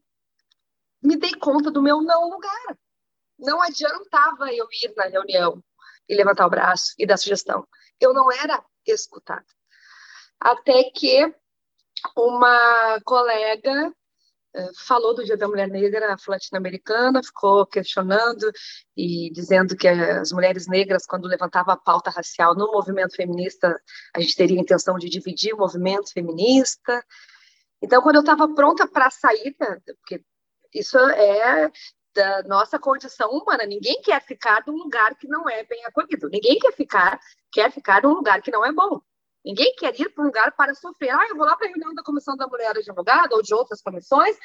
[SPEAKER 6] me dei conta do meu não lugar. Não adiantava eu ir na reunião e levantar o braço e dar sugestão. Eu não era escutada. Até que uma colega falou do Dia da Mulher Negra latino-americana, ficou questionando e dizendo que as mulheres negras, quando levantavam a pauta racial no movimento feminista, a gente teria a intenção de dividir o movimento feminista. Então, quando eu estava pronta para sair, porque isso é da nossa condição humana, ninguém quer ficar num lugar que não é bem acolhido, ninguém quer ficar quer ficar num lugar que não é bom. Ninguém quer ir para um lugar para sofrer. Ah, eu vou lá para a reunião da Comissão da Mulher Advogada ou de outras comissões,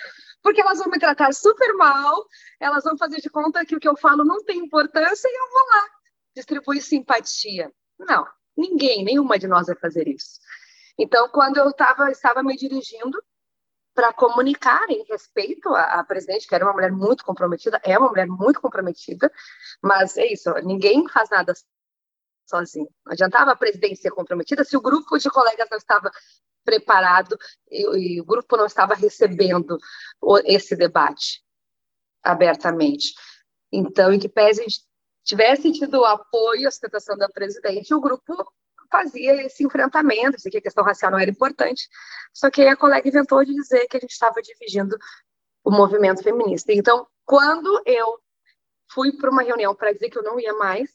[SPEAKER 6] porque elas vão me tratar super mal, elas vão fazer de conta que o que eu falo não tem importância e eu vou lá distribuir simpatia. Não, ninguém, nenhuma de nós vai fazer isso. Então, quando eu tava, estava me dirigindo para comunicar em respeito à, à, presidente, que era uma mulher muito comprometida, é uma mulher muito comprometida, mas é isso, ninguém faz nada sozinho. Não adiantava a presidência comprometida se o grupo de colegas não estava preparado e, e o grupo não estava recebendo esse debate abertamente. Então, em que pese a gente tivesse tido o apoio, a sustentação da presidente, o grupo fazia esse enfrentamento, dizia que a questão racial não era importante, só que a colega inventou de dizer que a gente estava dividindo o movimento feminista. Então, quando eu fui para uma reunião para dizer que eu não ia mais,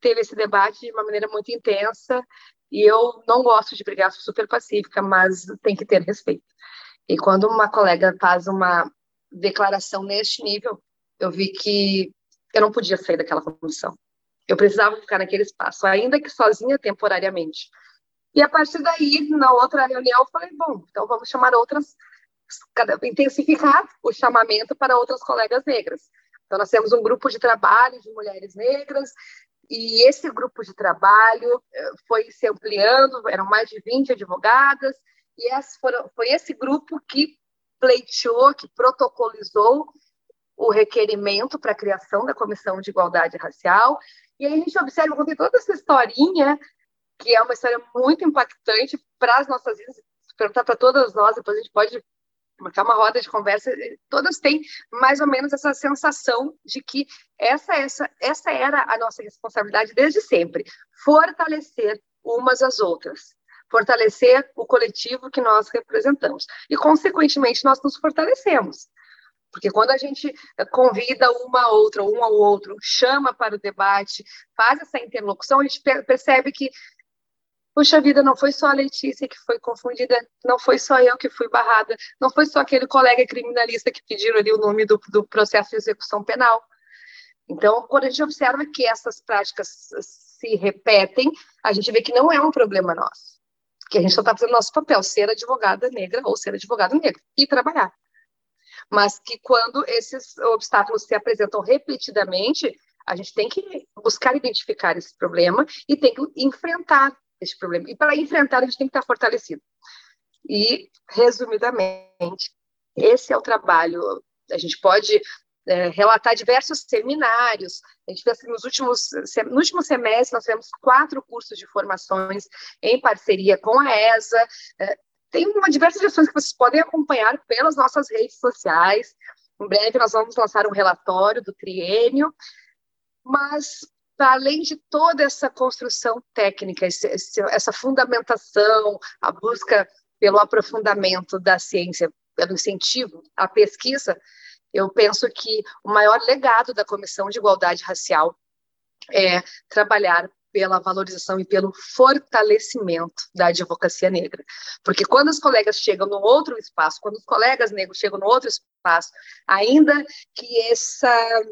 [SPEAKER 6] teve esse debate de uma maneira muito intensa e eu não gosto de brigar, sou super pacífica, mas tem que ter respeito. E quando uma colega faz uma declaração neste nível, eu vi que eu não podia sair daquela comissão. Eu precisava ficar naquele espaço, ainda que sozinha temporariamente. E a partir daí, na outra reunião, eu falei: bom, então vamos chamar outras, intensificar o chamamento para outras colegas negras. Então, nós temos um grupo de trabalho de mulheres negras, e esse grupo de trabalho eh, foi se ampliando, eram mais de 20 advogadas, e foram, foi esse grupo que pleiteou, que protocolizou o requerimento para a criação da Comissão de Igualdade Racial. E aí a gente observa, contei toda essa historinha, que é uma história muito impactante para as nossas vidas, perguntar para todas nós, depois a gente pode marcar uma roda de conversa, todas têm mais ou menos essa sensação de que essa, essa, essa era a nossa responsabilidade desde sempre, fortalecer umas às outras, fortalecer o coletivo que nós representamos. E, consequentemente, nós nos fortalecemos. Porque quando a gente convida uma a outra, um ao outro, chama para o debate, faz essa interlocução, a gente percebe que puxa vida, não foi só a Letícia que foi confundida, não foi só eu que fui barrada, não foi só aquele colega criminalista que pediram ali o nome do, do processo de execução penal. Então, quando a gente observa que essas práticas se repetem, a gente vê que não é um problema nosso. Que a gente só está fazendo nosso papel, ser advogada negra ou ser advogado negro e trabalhar. Mas que quando esses obstáculos se apresentam repetidamente, a gente tem que buscar identificar esse problema e tem que enfrentar esse problema. E para enfrentar, a gente tem que estar fortalecido. E, resumidamente, esse é o trabalho. A gente pode é, relatar diversos seminários. A gente fez assim, nos últimos, no último semestre, nós tivemos quatro cursos de formações em parceria com a ESA. É, tem uma diversas ações que vocês podem acompanhar pelas nossas redes sociais. Em breve nós vamos lançar um relatório do triênio, mas além de toda essa construção técnica, essa fundamentação, a busca pelo aprofundamento da ciência, pelo incentivo à pesquisa, eu penso que o maior legado da Comissão de Igualdade Racial é trabalhar pela valorização e pelo fortalecimento da advocacia negra. Porque quando os colegas chegam no outro espaço, quando os colegas negros chegam no outro espaço, ainda que essa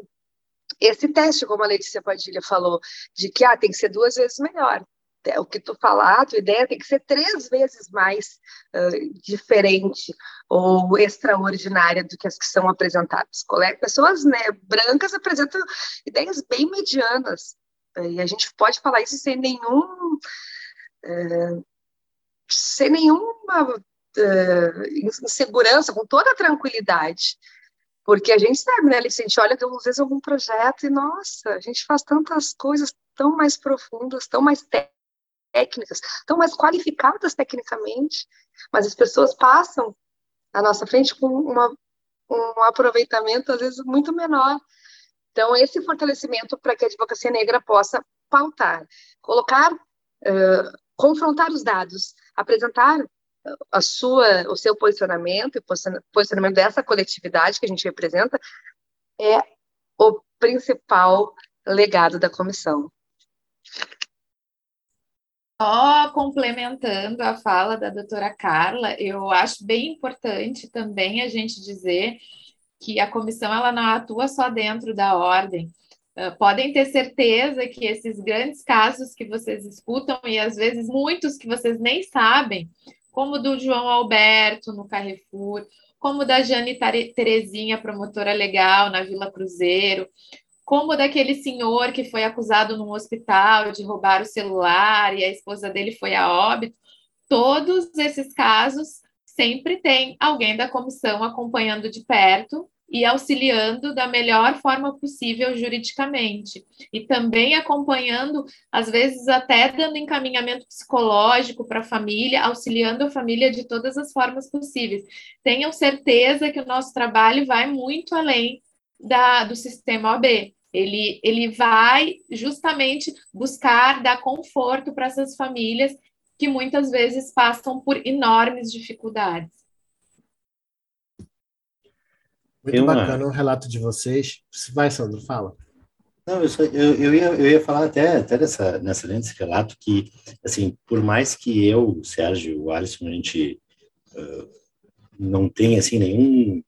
[SPEAKER 6] esse teste, como a Letícia Padilha falou, de que ah, tem que ser duas vezes melhor. É, o que tu falar, a tua ideia tem que ser três vezes mais uh, diferente ou extraordinária do que as que são apresentadas. Pessoas né, brancas apresentam ideias bem medianas, e a gente pode falar isso sem nenhum. Uh, sem nenhuma uh, insegurança, com toda tranquilidade. Porque a gente sabe, né, a gente olha às vezes algum projeto e, nossa, a gente faz tantas coisas tão mais profundas, tão mais técnicas, tão mais qualificadas tecnicamente, mas as pessoas passam à nossa frente com uma, um aproveitamento, às vezes, muito menor. Então, esse fortalecimento para que a advocacia negra possa pautar, colocar, uh, confrontar os dados, apresentar a sua, o seu posicionamento e posicionamento dessa coletividade que a gente representa é o principal legado da comissão.
[SPEAKER 5] Só complementando a fala da doutora Carla, eu acho bem importante também a gente dizer que a comissão ela não atua só dentro da ordem. Uh, podem ter certeza que esses grandes casos que vocês escutam, e às vezes muitos que vocês nem sabem, como do João Alberto no Carrefour, como da Jane Terezinha, promotora legal na Vila Cruzeiro, como daquele senhor que foi acusado num hospital de roubar o celular e a esposa dele foi a óbito. Todos esses casos sempre tem alguém da comissão acompanhando de perto e auxiliando da melhor forma possível juridicamente. E também acompanhando, às vezes até dando encaminhamento psicológico para a família, auxiliando a família de todas as formas possíveis. Tenham certeza que o nosso trabalho vai muito além da, do sistema OAB. Ele, ele vai justamente buscar dar conforto para essas famílias que muitas vezes passam por enormes dificuldades.
[SPEAKER 3] Muito uma... bacana o relato de vocês. Vai, Sandro, fala.
[SPEAKER 2] Não, eu, só, eu, eu, ia, eu ia falar até, até nessa, nessa desse relato que, assim, por mais que eu, o Sérgio, o Alisson, a gente uh, não tenha, assim, nenhum,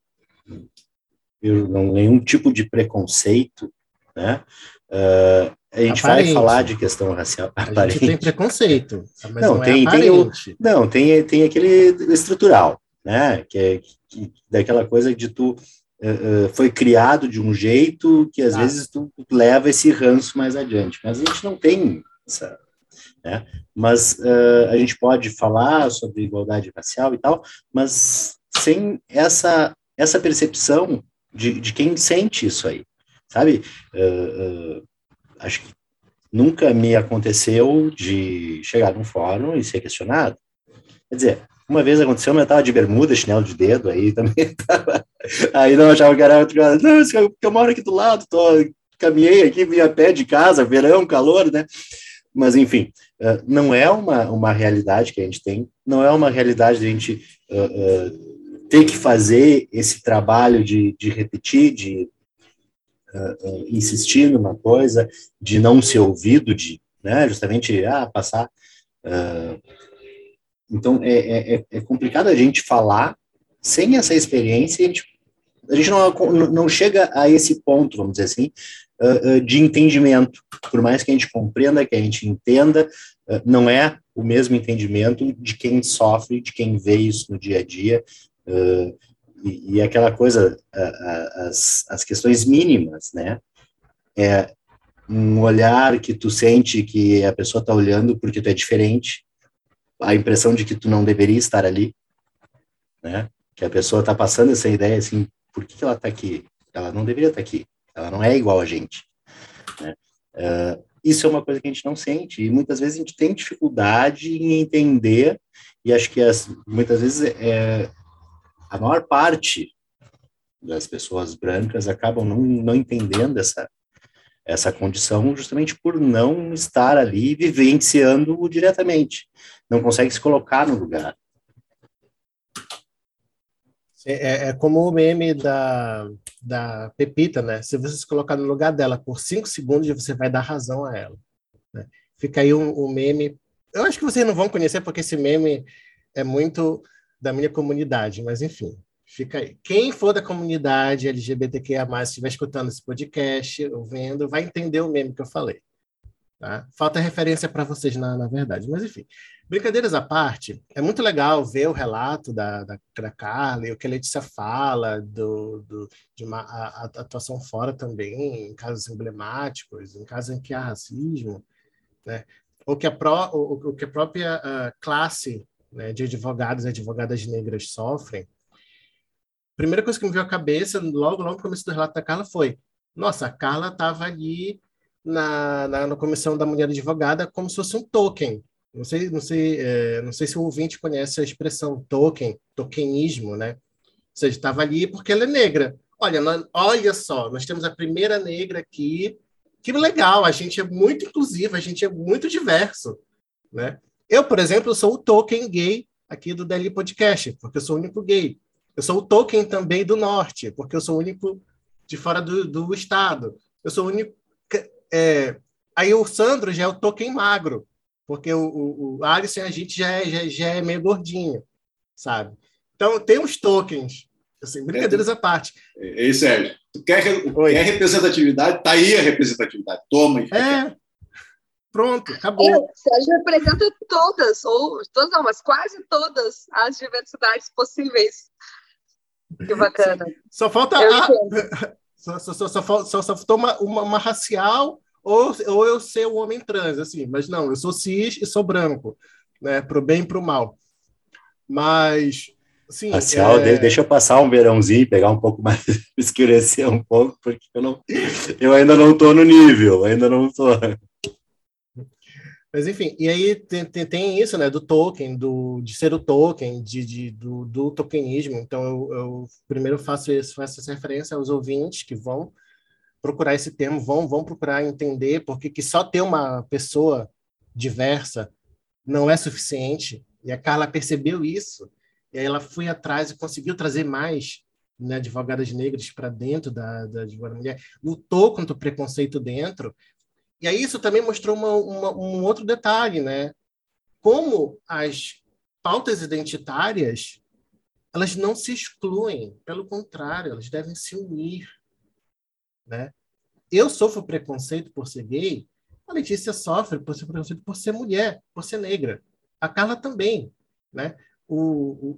[SPEAKER 2] eu, não, nenhum tipo de preconceito né? Uh, a gente aparente. vai falar de questão racial.
[SPEAKER 3] A aparente. gente tem preconceito,
[SPEAKER 2] mas não, não tem, é tem o, não tem tem aquele estrutural, né? Que é que, daquela coisa de tu uh, foi criado de um jeito que às ah. vezes tu leva esse ranço mais adiante, mas a gente não tem essa, né? Mas uh, a gente pode falar sobre igualdade racial e tal, mas sem essa essa percepção de, de quem sente isso aí, sabe? Uh, acho que nunca me aconteceu de chegar num fórum e ser questionado. Quer dizer, uma vez aconteceu, mas eu tava de bermuda, chinelo de dedo, aí também [LAUGHS] tava... Aí não achava que era outro Não, porque eu moro aqui do lado, tô, caminhei aqui, vim a pé de casa, verão, calor, né? Mas, enfim, uh, não é uma, uma realidade que a gente tem, não é uma realidade de a gente uh, uh, ter que fazer esse trabalho de, de repetir, de uh, insistir numa coisa, de não ser ouvido, de né, justamente ah, passar Uh, então, é, é, é, é complicado a gente falar sem essa experiência, a gente, a gente não, não chega a esse ponto, vamos dizer assim, de entendimento. Por mais que a gente compreenda, que a gente entenda, não é o mesmo entendimento de quem sofre, de quem vê isso no dia a dia. E, aquela coisa, as, as questões mínimas, né? É um olhar que tu sente que a pessoa está olhando porque tu é diferente, a impressão de que tu não deveria estar ali, né? Que a pessoa está passando essa ideia assim, por que, que ela está aqui? Ela não deveria estar tá aqui. Ela não é igual a gente. Né? Uh, isso é uma coisa que a gente não sente e muitas vezes a gente tem dificuldade em entender e acho que as, muitas vezes é, a maior parte das pessoas brancas acabam não, não entendendo essa essa condição justamente por não estar ali vivenciando diretamente, não consegue se colocar no lugar.
[SPEAKER 3] É, é, é, como o meme da, da Pepita, né? Se você se colocar no lugar dela por cinco segundos, você vai dar razão a ela. Né? Fica aí um, um, meme. Eu acho que vocês não vão conhecer, porque esse meme é muito da minha comunidade, mas enfim, fica aí. Quem for da comunidade LGBTQIA, estiver escutando esse podcast, ou vendo, vai entender o meme que eu falei. Tá? Falta referência para vocês, na, na verdade, mas enfim. Brincadeiras à parte, é muito legal ver o relato da, da, da Carla o que a Letícia fala do, do, de uma a, a atuação fora também, em casos emblemáticos, em casos em que há racismo, né? ou, que a pró, o, o que a própria uh, classe né, de advogados e advogadas negras sofrem. A primeira coisa que me veio à cabeça, logo, logo no começo do relato da Carla, foi: nossa, a Carla estava ali na, na, na comissão da mulher advogada como se fosse um token não sei, não sei, é, não sei se o ouvinte conhece a expressão token, tokenismo, né? Ou seja, estava ali porque ela é negra. Olha, nós, olha só, nós temos a primeira negra aqui. Que legal, a gente é muito inclusivo, a gente é muito diverso, né? Eu, por exemplo, sou o token gay aqui do Daily Podcast, porque eu sou o único gay. Eu sou o token também do norte, porque eu sou o único de fora do, do estado. Eu sou o único. É, aí o Sandro já é o token magro, porque o, o, o Alisson, a gente já é, já, já é meio gordinho, sabe? Então, tem uns tokens, assim, brincadeiras é, à parte.
[SPEAKER 4] Ei, Sérgio, tu quer, quer representatividade? Tá aí a representatividade. Toma.
[SPEAKER 3] É, pronto, acabou.
[SPEAKER 6] É, Sérgio representa todas, ou todas não, mas quase todas as diversidades possíveis. Que bacana.
[SPEAKER 3] Só falta a, [LAUGHS] só, só, só, só, só, só faltou uma, uma, uma racial ou, ou eu ser o homem trans, assim, mas não, eu sou cis e sou branco, né, pro bem e pro mal. Mas, assim...
[SPEAKER 2] Racial, é... deixa eu passar um verãozinho, pegar um pouco mais, [LAUGHS] escurecer um pouco, porque eu, não, eu ainda não estou no nível, ainda não estou...
[SPEAKER 3] Mas enfim, e aí tem, tem, tem, isso, né, do token, do, de ser o token, de, de do, do tokenismo. Então, eu, eu, primeiro faço, isso, faço essa referência aos ouvintes que vão procurar esse termo, vão, vão procurar entender porque que só ter uma pessoa diversa não é suficiente. E a Carla percebeu isso, e aí ela foi atrás e conseguiu trazer mais né, advogadas negras para dentro da, da advogada mulher, lutou contra o preconceito dentro. E aí isso também mostrou uma, uma, um outro detalhe, né? Como as pautas identitárias elas não se excluem, pelo contrário, elas devem se unir né? Eu sofro preconceito por ser gay, a Letícia sofre por ser preconceito por ser mulher, por ser negra. A Carla também, né? O,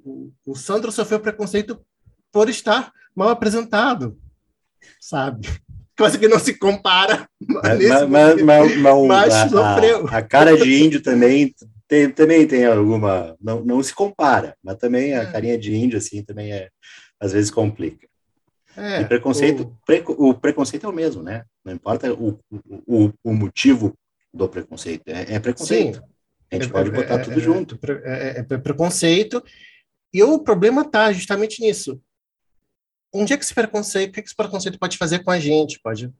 [SPEAKER 3] o, o Sandro sofreu preconceito por estar mal apresentado, sabe? Coisa que não se compara.
[SPEAKER 2] Mas, mas, mas, mas a, sofreu. A, a, cara de índio também tem, também tem alguma. Não, não se compara, mas também a é. carinha de índio, assim, também é, às vezes complica. É, e preconceito, o... Pre, o preconceito é o mesmo, né? Não importa o, o, o motivo do preconceito, é, é preconceito. Sim. A gente é, pode botar é, tudo
[SPEAKER 3] é,
[SPEAKER 2] junto.
[SPEAKER 3] É, preconceito. E o problema está justamente nisso. Onde é que esse preconceito, o que, esse preconceito pode fazer com a gente? Pode,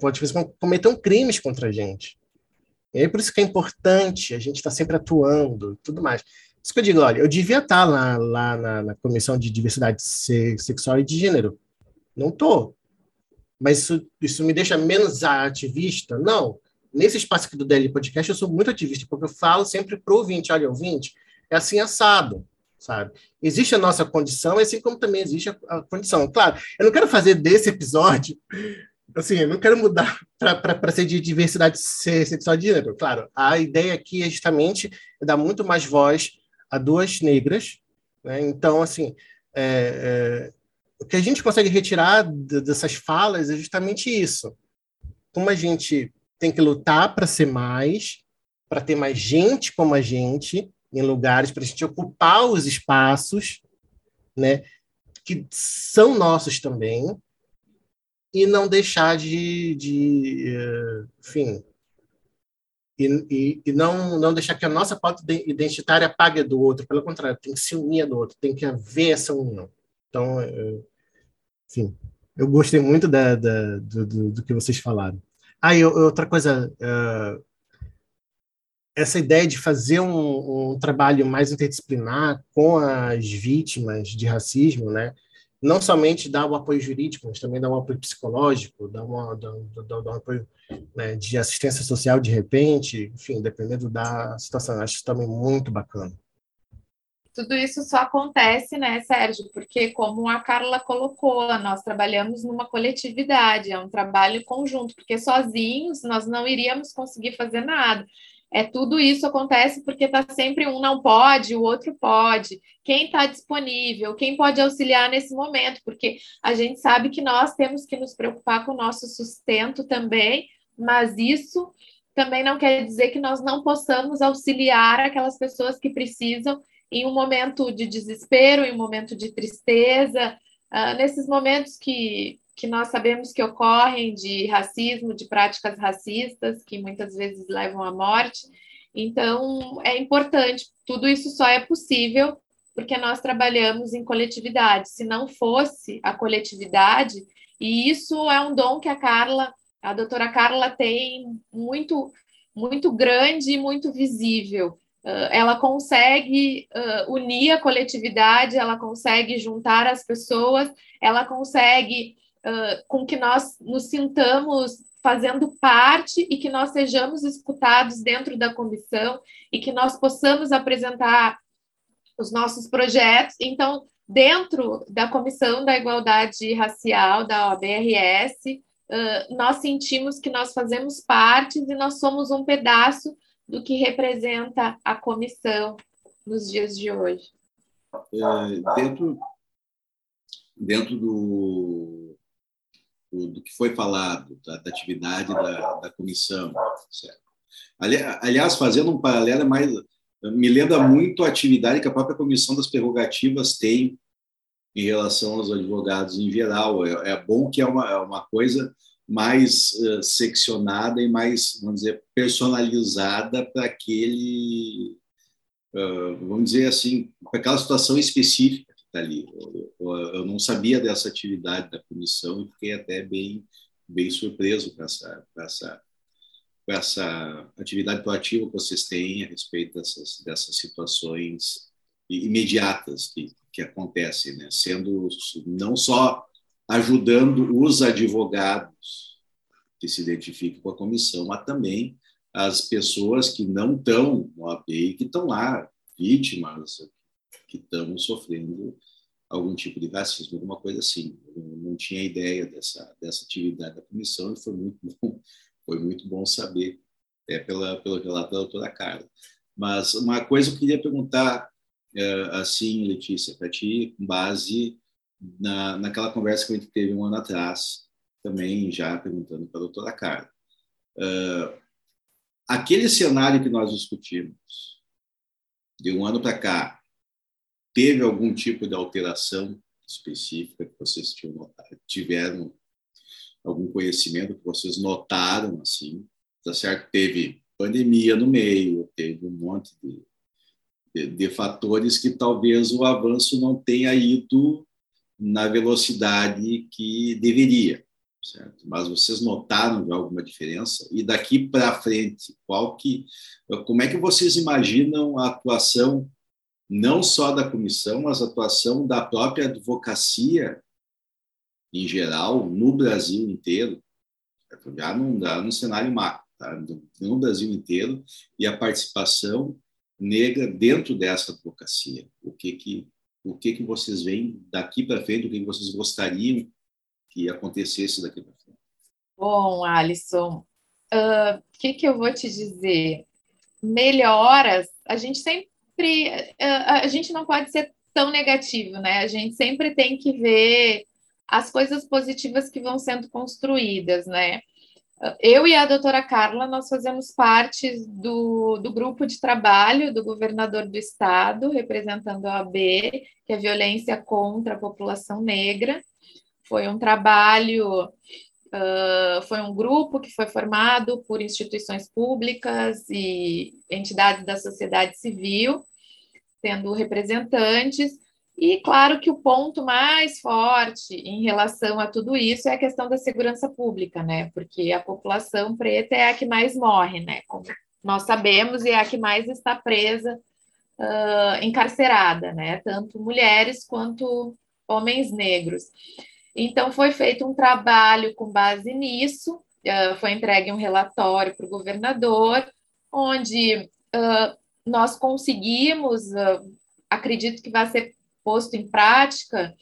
[SPEAKER 3] pode cometer crimes contra a gente. E aí por isso que é importante a gente estar tá sempre atuando tudo mais. Isso que eu digo, olha, eu devia estar tá lá, lá na, na Comissão de Diversidade Sexual e de Gênero não tô. Mas isso, isso me deixa menos ativista? Não. nesse espaço aqui do DL Podcast, eu sou muito ativista, porque eu falo sempre para o ouvinte, olha, ouvinte, é assim assado, sabe? Existe a nossa condição, assim como também existe a, a condição. Claro, eu não quero fazer desse episódio, assim, eu não quero mudar [LAUGHS] para ser de diversidade sexual de gênero. Claro, a ideia aqui é justamente dar muito mais voz a duas negras, né? Então, assim, é, é, o que a gente consegue retirar dessas falas é justamente isso. Como a gente tem que lutar para ser mais, para ter mais gente como a gente em lugares, para a gente ocupar os espaços, né, que são nossos também, e não deixar de, de eh, enfim, e, e, e, não, não deixar que a nossa pauta identitária pague do outro, pelo contrário, tem que se unir do outro, tem que haver essa união. Então, eh, enfim, eu gostei muito da, da do, do, do, que vocês falaram. Ah, e outra coisa, uh, essa ideia de fazer um, um, trabalho mais interdisciplinar com as vítimas de racismo, né? não somente dar o apoio jurídico, mas também dar um apoio psicológico, dar, uma, dar, dar, dar um apoio né, de assistência social de repente, enfim, dependendo da situação. Acho também muito bacana.
[SPEAKER 5] Tudo isso só acontece, né, Sérgio? Porque, como a Carla colocou, nós trabalhamos numa coletividade, é um trabalho conjunto, porque sozinhos nós não iríamos conseguir fazer nada. É tudo isso acontece porque está sempre um não pode, o outro pode. Quem está disponível, quem pode auxiliar nesse momento, porque a gente sabe que nós temos que nos preocupar com o nosso sustento também, mas isso também não quer dizer que nós não possamos auxiliar aquelas pessoas que precisam em um momento de desespero, em um momento de tristeza, uh, nesses momentos que que nós sabemos que ocorrem de racismo, de práticas racistas, que muitas vezes levam à morte. Então, é importante, tudo isso só é possível porque nós trabalhamos em coletividade. Se não fosse a coletividade, e isso é um dom que a Carla, a doutora Carla tem muito, muito grande e muito visível. Uh, ela consegue uh, unir a coletividade, ela consegue juntar as pessoas, ela consegue com que nós nos sintamos fazendo parte e que nós sejamos escutados dentro da comissão e que nós possamos apresentar os nossos projetos. Então, dentro da Comissão da Igualdade Racial da OBRS, uh, nós sentimos que nós fazemos parte e nós somos um pedaço do que representa a comissão nos dias de hoje.
[SPEAKER 4] É, dentro, dentro do, do, do que foi falado, da, da atividade da, da comissão. Ali, aliás, fazendo um paralelo, é mais, me lembra muito a atividade que a própria Comissão das Prerrogativas tem em relação aos advogados em geral. É, é bom que é uma, é uma coisa mais uh, seccionada e mais, vamos dizer, personalizada para aquele, uh, vamos dizer assim, para aquela situação específica ali. Eu, não sabia dessa atividade da comissão e fiquei até bem, bem surpreso com essa, com essa, com essa atividade proativa que vocês têm a respeito dessas, dessas situações imediatas que, que acontecem, né? sendo não só ajudando os advogados que se identificam com a comissão, mas também as pessoas que não estão no e que estão lá, vítimas, que estão sofrendo algum tipo de racismo, alguma coisa assim. Eu não tinha ideia dessa, dessa atividade da comissão e foi muito [LAUGHS] bom, foi muito bom saber é, pela, pelo relato da doutora Carla. Mas uma coisa eu queria perguntar, é, assim, Letícia, para ti, com base na, naquela conversa que a gente teve um ano atrás, também já perguntando para a doutora Carla. Uh, aquele cenário que nós discutimos, de um ano para cá, teve algum tipo de alteração específica que vocês tiveram algum conhecimento que vocês notaram assim, tá certo? Teve pandemia no meio, teve um monte de, de, de fatores que talvez o avanço não tenha ido na velocidade que deveria, certo? Mas vocês notaram alguma diferença? E daqui para frente, qual que, como é que vocês imaginam a atuação não só da comissão, mas a atuação da própria advocacia em geral, no Brasil inteiro, já num, num cenário macro. tá? no Brasil inteiro, e a participação negra dentro dessa advocacia. O que que o que que vocês veem daqui para frente, o que vocês gostariam que acontecesse daqui para frente?
[SPEAKER 5] Bom, Alisson, o uh, que que eu vou te dizer? Melhoras, a gente sempre, uh, a gente não pode ser tão negativo, né? A gente sempre tem que ver as coisas positivas que vão sendo construídas, né? Eu e a doutora Carla, nós fazemos parte do, do grupo de trabalho do governador do estado, representando a OAB, que é violência contra a população negra. Foi um trabalho, uh, foi um grupo que foi formado por instituições públicas e entidades da sociedade civil, tendo representantes, e claro que o ponto mais forte em relação a tudo isso é a questão da segurança pública, né? Porque a população preta é a que mais morre, né? Como nós sabemos, e é a que mais está presa, uh, encarcerada, né? Tanto mulheres quanto homens negros. Então, foi feito um trabalho com base nisso, uh, foi entregue um relatório para o governador, onde uh, nós conseguimos, acredito que vai ser posto em prática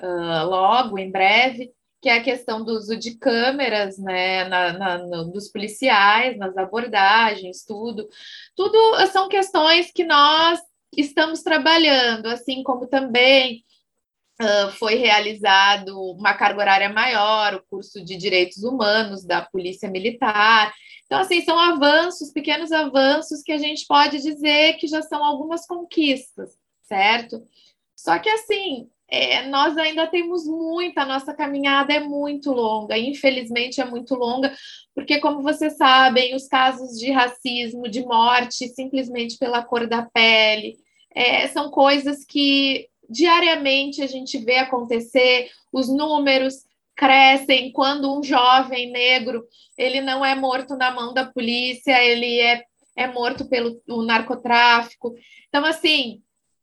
[SPEAKER 5] uh, logo, em breve, que é a questão do uso de câmeras, né, na, na, no, dos policiais, nas abordagens, tudo. Tudo são questões que nós estamos trabalhando, assim como também uh, foi realizado uma carga horária maior, o curso de Direitos Humanos da Polícia Militar. Então, assim, são avanços, pequenos avanços que a gente pode dizer que já são algumas conquistas, certo? Só que assim, é, nós ainda temos muita, a nossa caminhada é muito longa, infelizmente é muito longa, porque, como vocês sabem, os casos de racismo, de morte, simplesmente pela cor da pele, é, são coisas que diariamente a gente vê acontecer, os números crescem quando um jovem negro ele não é morto na mão da polícia, ele é, é morto pelo narcotráfico. Então, assim,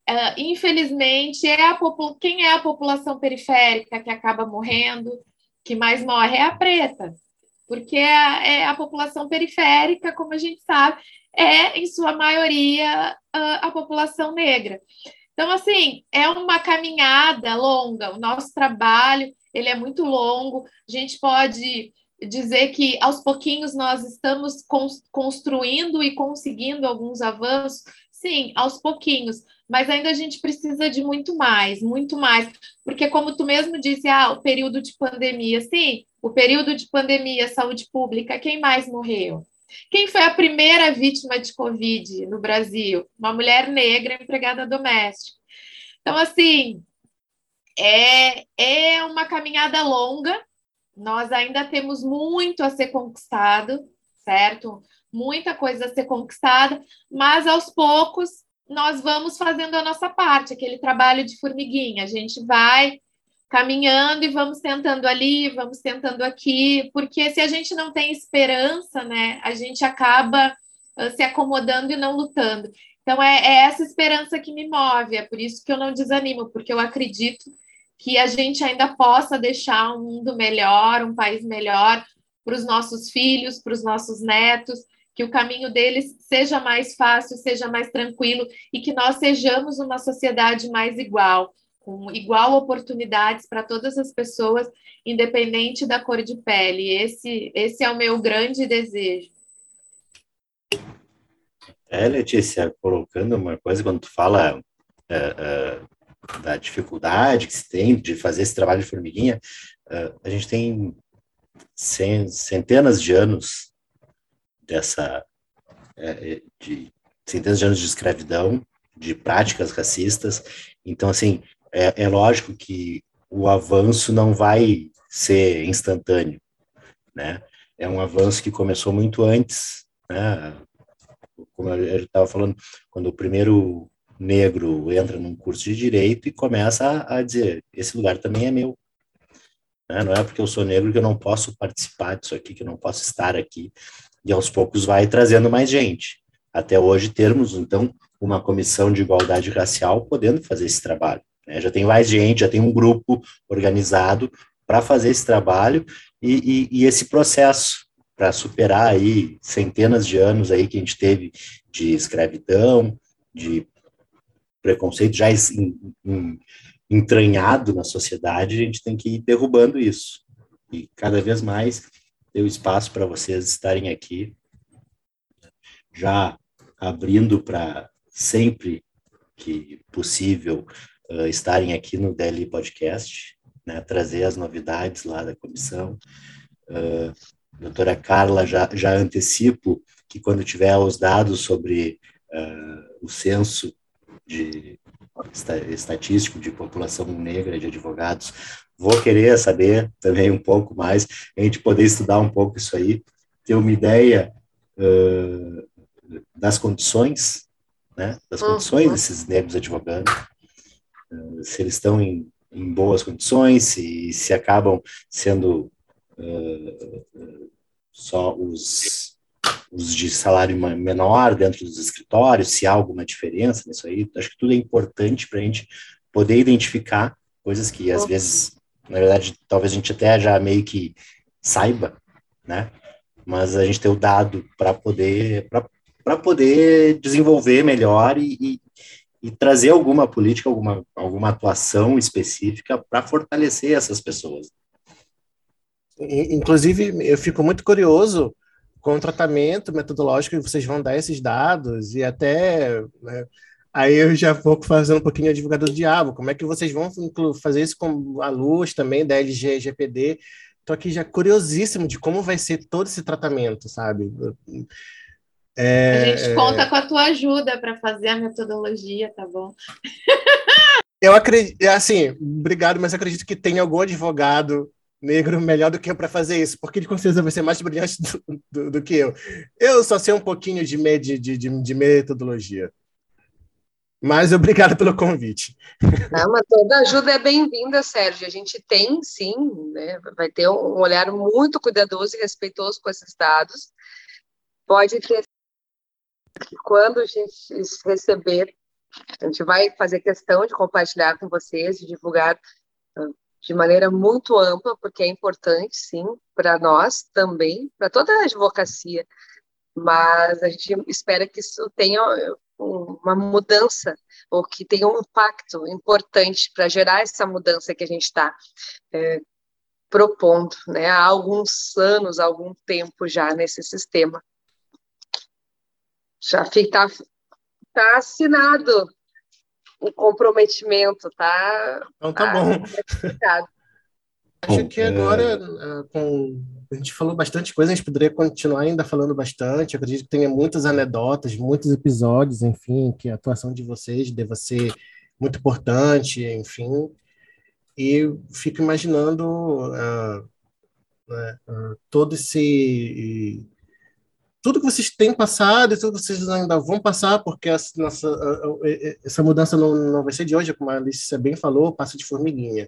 [SPEAKER 5] Uh, infelizmente, é a quem é a população periférica que acaba morrendo, que mais morre é a preta, porque é, é a população periférica, como a gente sabe, é, em sua maioria, a, a população negra. Então, assim, é uma caminhada longa, o nosso trabalho ele é muito longo, a gente pode dizer que aos pouquinhos nós estamos construindo e conseguindo alguns avanços, sim, aos pouquinhos, mas ainda a gente precisa de muito mais, muito mais, porque como tu mesmo disse, ah, o período de pandemia, sim, o período de pandemia, saúde pública, quem mais morreu? Quem foi a primeira vítima de Covid no Brasil? Uma mulher negra empregada doméstica. Então, assim, é, é uma caminhada longa, nós ainda temos muito a ser conquistado, certo? Muita coisa a ser conquistada, mas aos poucos nós vamos fazendo a nossa parte, aquele trabalho de formiguinha. A gente vai caminhando e vamos tentando ali, vamos tentando aqui, porque se a gente não tem esperança, né, a gente acaba uh, se acomodando e não lutando. Então é, é, essa esperança que me move, é por isso que eu não desanimo, porque eu acredito que a gente ainda possa deixar um mundo melhor, um país melhor para os nossos filhos, para os nossos netos, que o caminho deles seja mais fácil, seja mais tranquilo e que nós sejamos uma sociedade mais igual, com igual oportunidades para todas as pessoas, independente da cor de pele. Esse, esse é o meu grande desejo.
[SPEAKER 2] É, Letícia, colocando uma coisa, quando tu fala é, é, da dificuldade que se tem de fazer esse trabalho de formiguinha, é, a gente tem centenas de anos dessa é, é, de centenas de anos de escravidão, de práticas racistas. Então, assim, é, é lógico que o avanço não vai ser instantâneo, né? É um avanço que começou muito antes, né? Como eu estava falando, quando o primeiro negro entra num curso de direito e começa a, a dizer: esse lugar também é meu. Né? Não é porque eu sou negro que eu não posso participar disso aqui, que eu não posso estar aqui e aos poucos vai trazendo mais gente. Até hoje termos, então, uma comissão de igualdade racial podendo fazer esse trabalho. Né? Já tem mais gente, já tem um grupo organizado para fazer esse trabalho e, e, e esse processo para superar aí centenas de anos aí que a gente teve de escravidão, de preconceito já entranhado na sociedade, a gente tem que ir derrubando isso. E cada vez mais o espaço para vocês estarem aqui, já abrindo para sempre que possível uh, estarem aqui no DL Podcast, né, trazer as novidades lá da comissão. Uh, doutora Carla, já, já antecipo que quando tiver os dados sobre uh, o censo de estatístico de população negra de advogados, vou querer saber também um pouco mais, a gente poder estudar um pouco isso aí, ter uma ideia uh, das condições, né, das condições uhum. desses negros advogados, uh, se eles estão em, em boas condições, se, se acabam sendo uh, só os, os de salário menor dentro dos escritórios, se há alguma diferença nisso aí. Acho que tudo é importante para a gente poder identificar coisas que às vezes na verdade, talvez a gente até já meio que saiba, né? Mas a gente tem o dado para poder para poder desenvolver melhor e, e, e, trazer alguma política, alguma, alguma atuação específica para fortalecer essas pessoas.
[SPEAKER 3] Inclusive, eu fico muito curioso com o tratamento metodológico vocês vão dar esses dados e até né, Aí eu já vou fazendo um pouquinho de advogado do diabo. Como é que vocês vão fazer isso com a luz também da LG GPD? Estou aqui já curiosíssimo de como vai ser todo esse tratamento, sabe?
[SPEAKER 5] É, a gente é... conta com a tua ajuda para fazer a metodologia, tá bom? [LAUGHS]
[SPEAKER 3] eu acredito, assim, obrigado, mas acredito que tem algum advogado negro melhor do que eu para fazer isso, porque ele com certeza vai ser mais brilhante do, do, do, que eu. Eu só sei um pouquinho de, de, de, de metodologia. Mas obrigado pelo convite.
[SPEAKER 6] Não, mas toda ajuda é bem-vinda, Sérgio. A gente tem, sim, né, vai ter um olhar muito cuidadoso e respeitoso com esses dados. Pode ter que quando a gente receber, a gente vai fazer questão de compartilhar com vocês, de divulgar de maneira muito ampla, porque é importante, sim, para nós também, para toda a advocacia. Mas a gente espera que isso tenha uma mudança ou que tenha um impacto importante para gerar essa mudança que a gente está é, propondo né, há alguns anos, há algum tempo já nesse sistema. Já está tá assinado o comprometimento, tá?
[SPEAKER 3] Então tá, tá bom. [LAUGHS] Acho que agora, é. Ah, com a gente falou bastante coisa, a gente poderia continuar ainda falando bastante. Eu acredito que tenha muitas anedotas, muitos episódios, enfim, que a atuação de vocês deva ser muito importante, enfim. E fico imaginando uh, uh, todo esse. Tudo que vocês têm passado e tudo que vocês ainda vão passar, porque essa, nossa, essa mudança não, não vai ser de hoje, como a Alice bem falou, passa de formiguinha.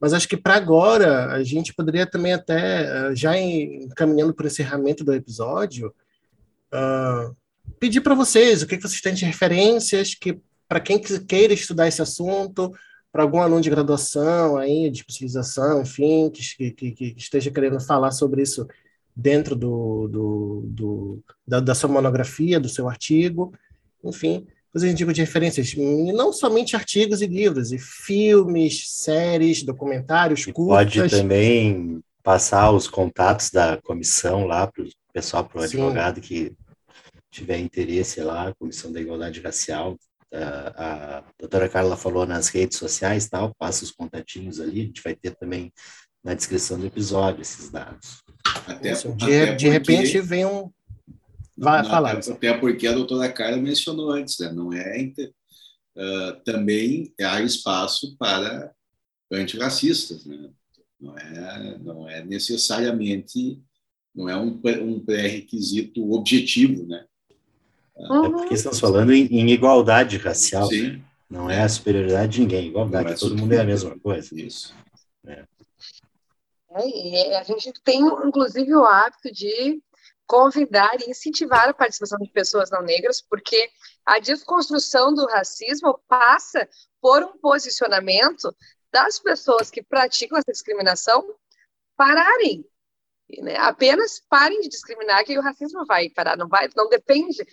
[SPEAKER 3] Mas acho que para agora a gente poderia também até, eh, já encaminhando para o encerramento do episódio, uh, pedir para vocês o que, que vocês têm de referências que para quem queira estudar esse assunto, para algum aluno de graduação aí, de especialização, enfim, que, que, que esteja querendo falar sobre isso dentro do, do, do da, da, sua monografia, do seu artigo, enfim, fazer indico de referências, não somente artigos e livros, e filmes, séries, documentários,
[SPEAKER 2] e curtas. Pode também passar os contatos da comissão lá para o pessoal, para o advogado que tiver interesse lá, Comissão da Igualdade Racial. A, a doutora Carla falou nas redes sociais, tal, passa os contatinhos ali, a gente vai ter também na descrição do episódio esses dados.
[SPEAKER 3] Até, de, até de repente vem um, Vai não, falar.
[SPEAKER 4] Até porque a doutora Carla mencionou antes, né? não é uh, também há espaço para antirracistas, né? não é não é necessariamente não é um, um pré-requisito objetivo, né?
[SPEAKER 2] É porque estamos falando em, em igualdade racial, Sim. Né? não é a superioridade de ninguém, igualdade, é todo mundo é a mesma coisa.
[SPEAKER 4] Isso. É.
[SPEAKER 6] É, a gente tem, inclusive, o hábito de convidar e incentivar a participação de pessoas não negras, porque a desconstrução do racismo passa por um posicionamento das pessoas que praticam essa discriminação pararem Né? Apenas parem de discriminar que o racismo vai parar, não vai, não depende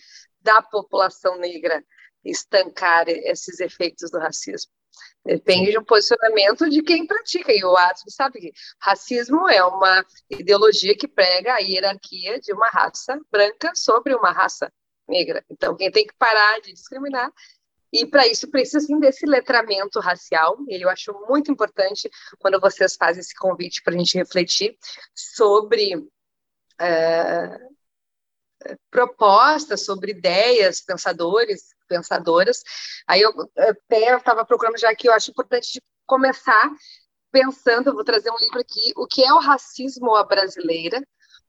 [SPEAKER 6] da população negra estancar esses efeitos do racismo. Depende de um posicionamento de quem pratica. E o Atos sabe que racismo é uma ideologia que prega a hierarquia de uma raça branca sobre uma raça negra. Então, quem tem que parar de discriminar e para isso precisa sim desse letramento racial. E eu acho muito importante quando vocês fazem esse convite para a gente refletir sobre é, propostas, sobre ideias, pensadores, pensadoras. Aí eu até estava procurando já que eu acho importante começar pensando, vou trazer um livro aqui, o que é o racismo à brasileira,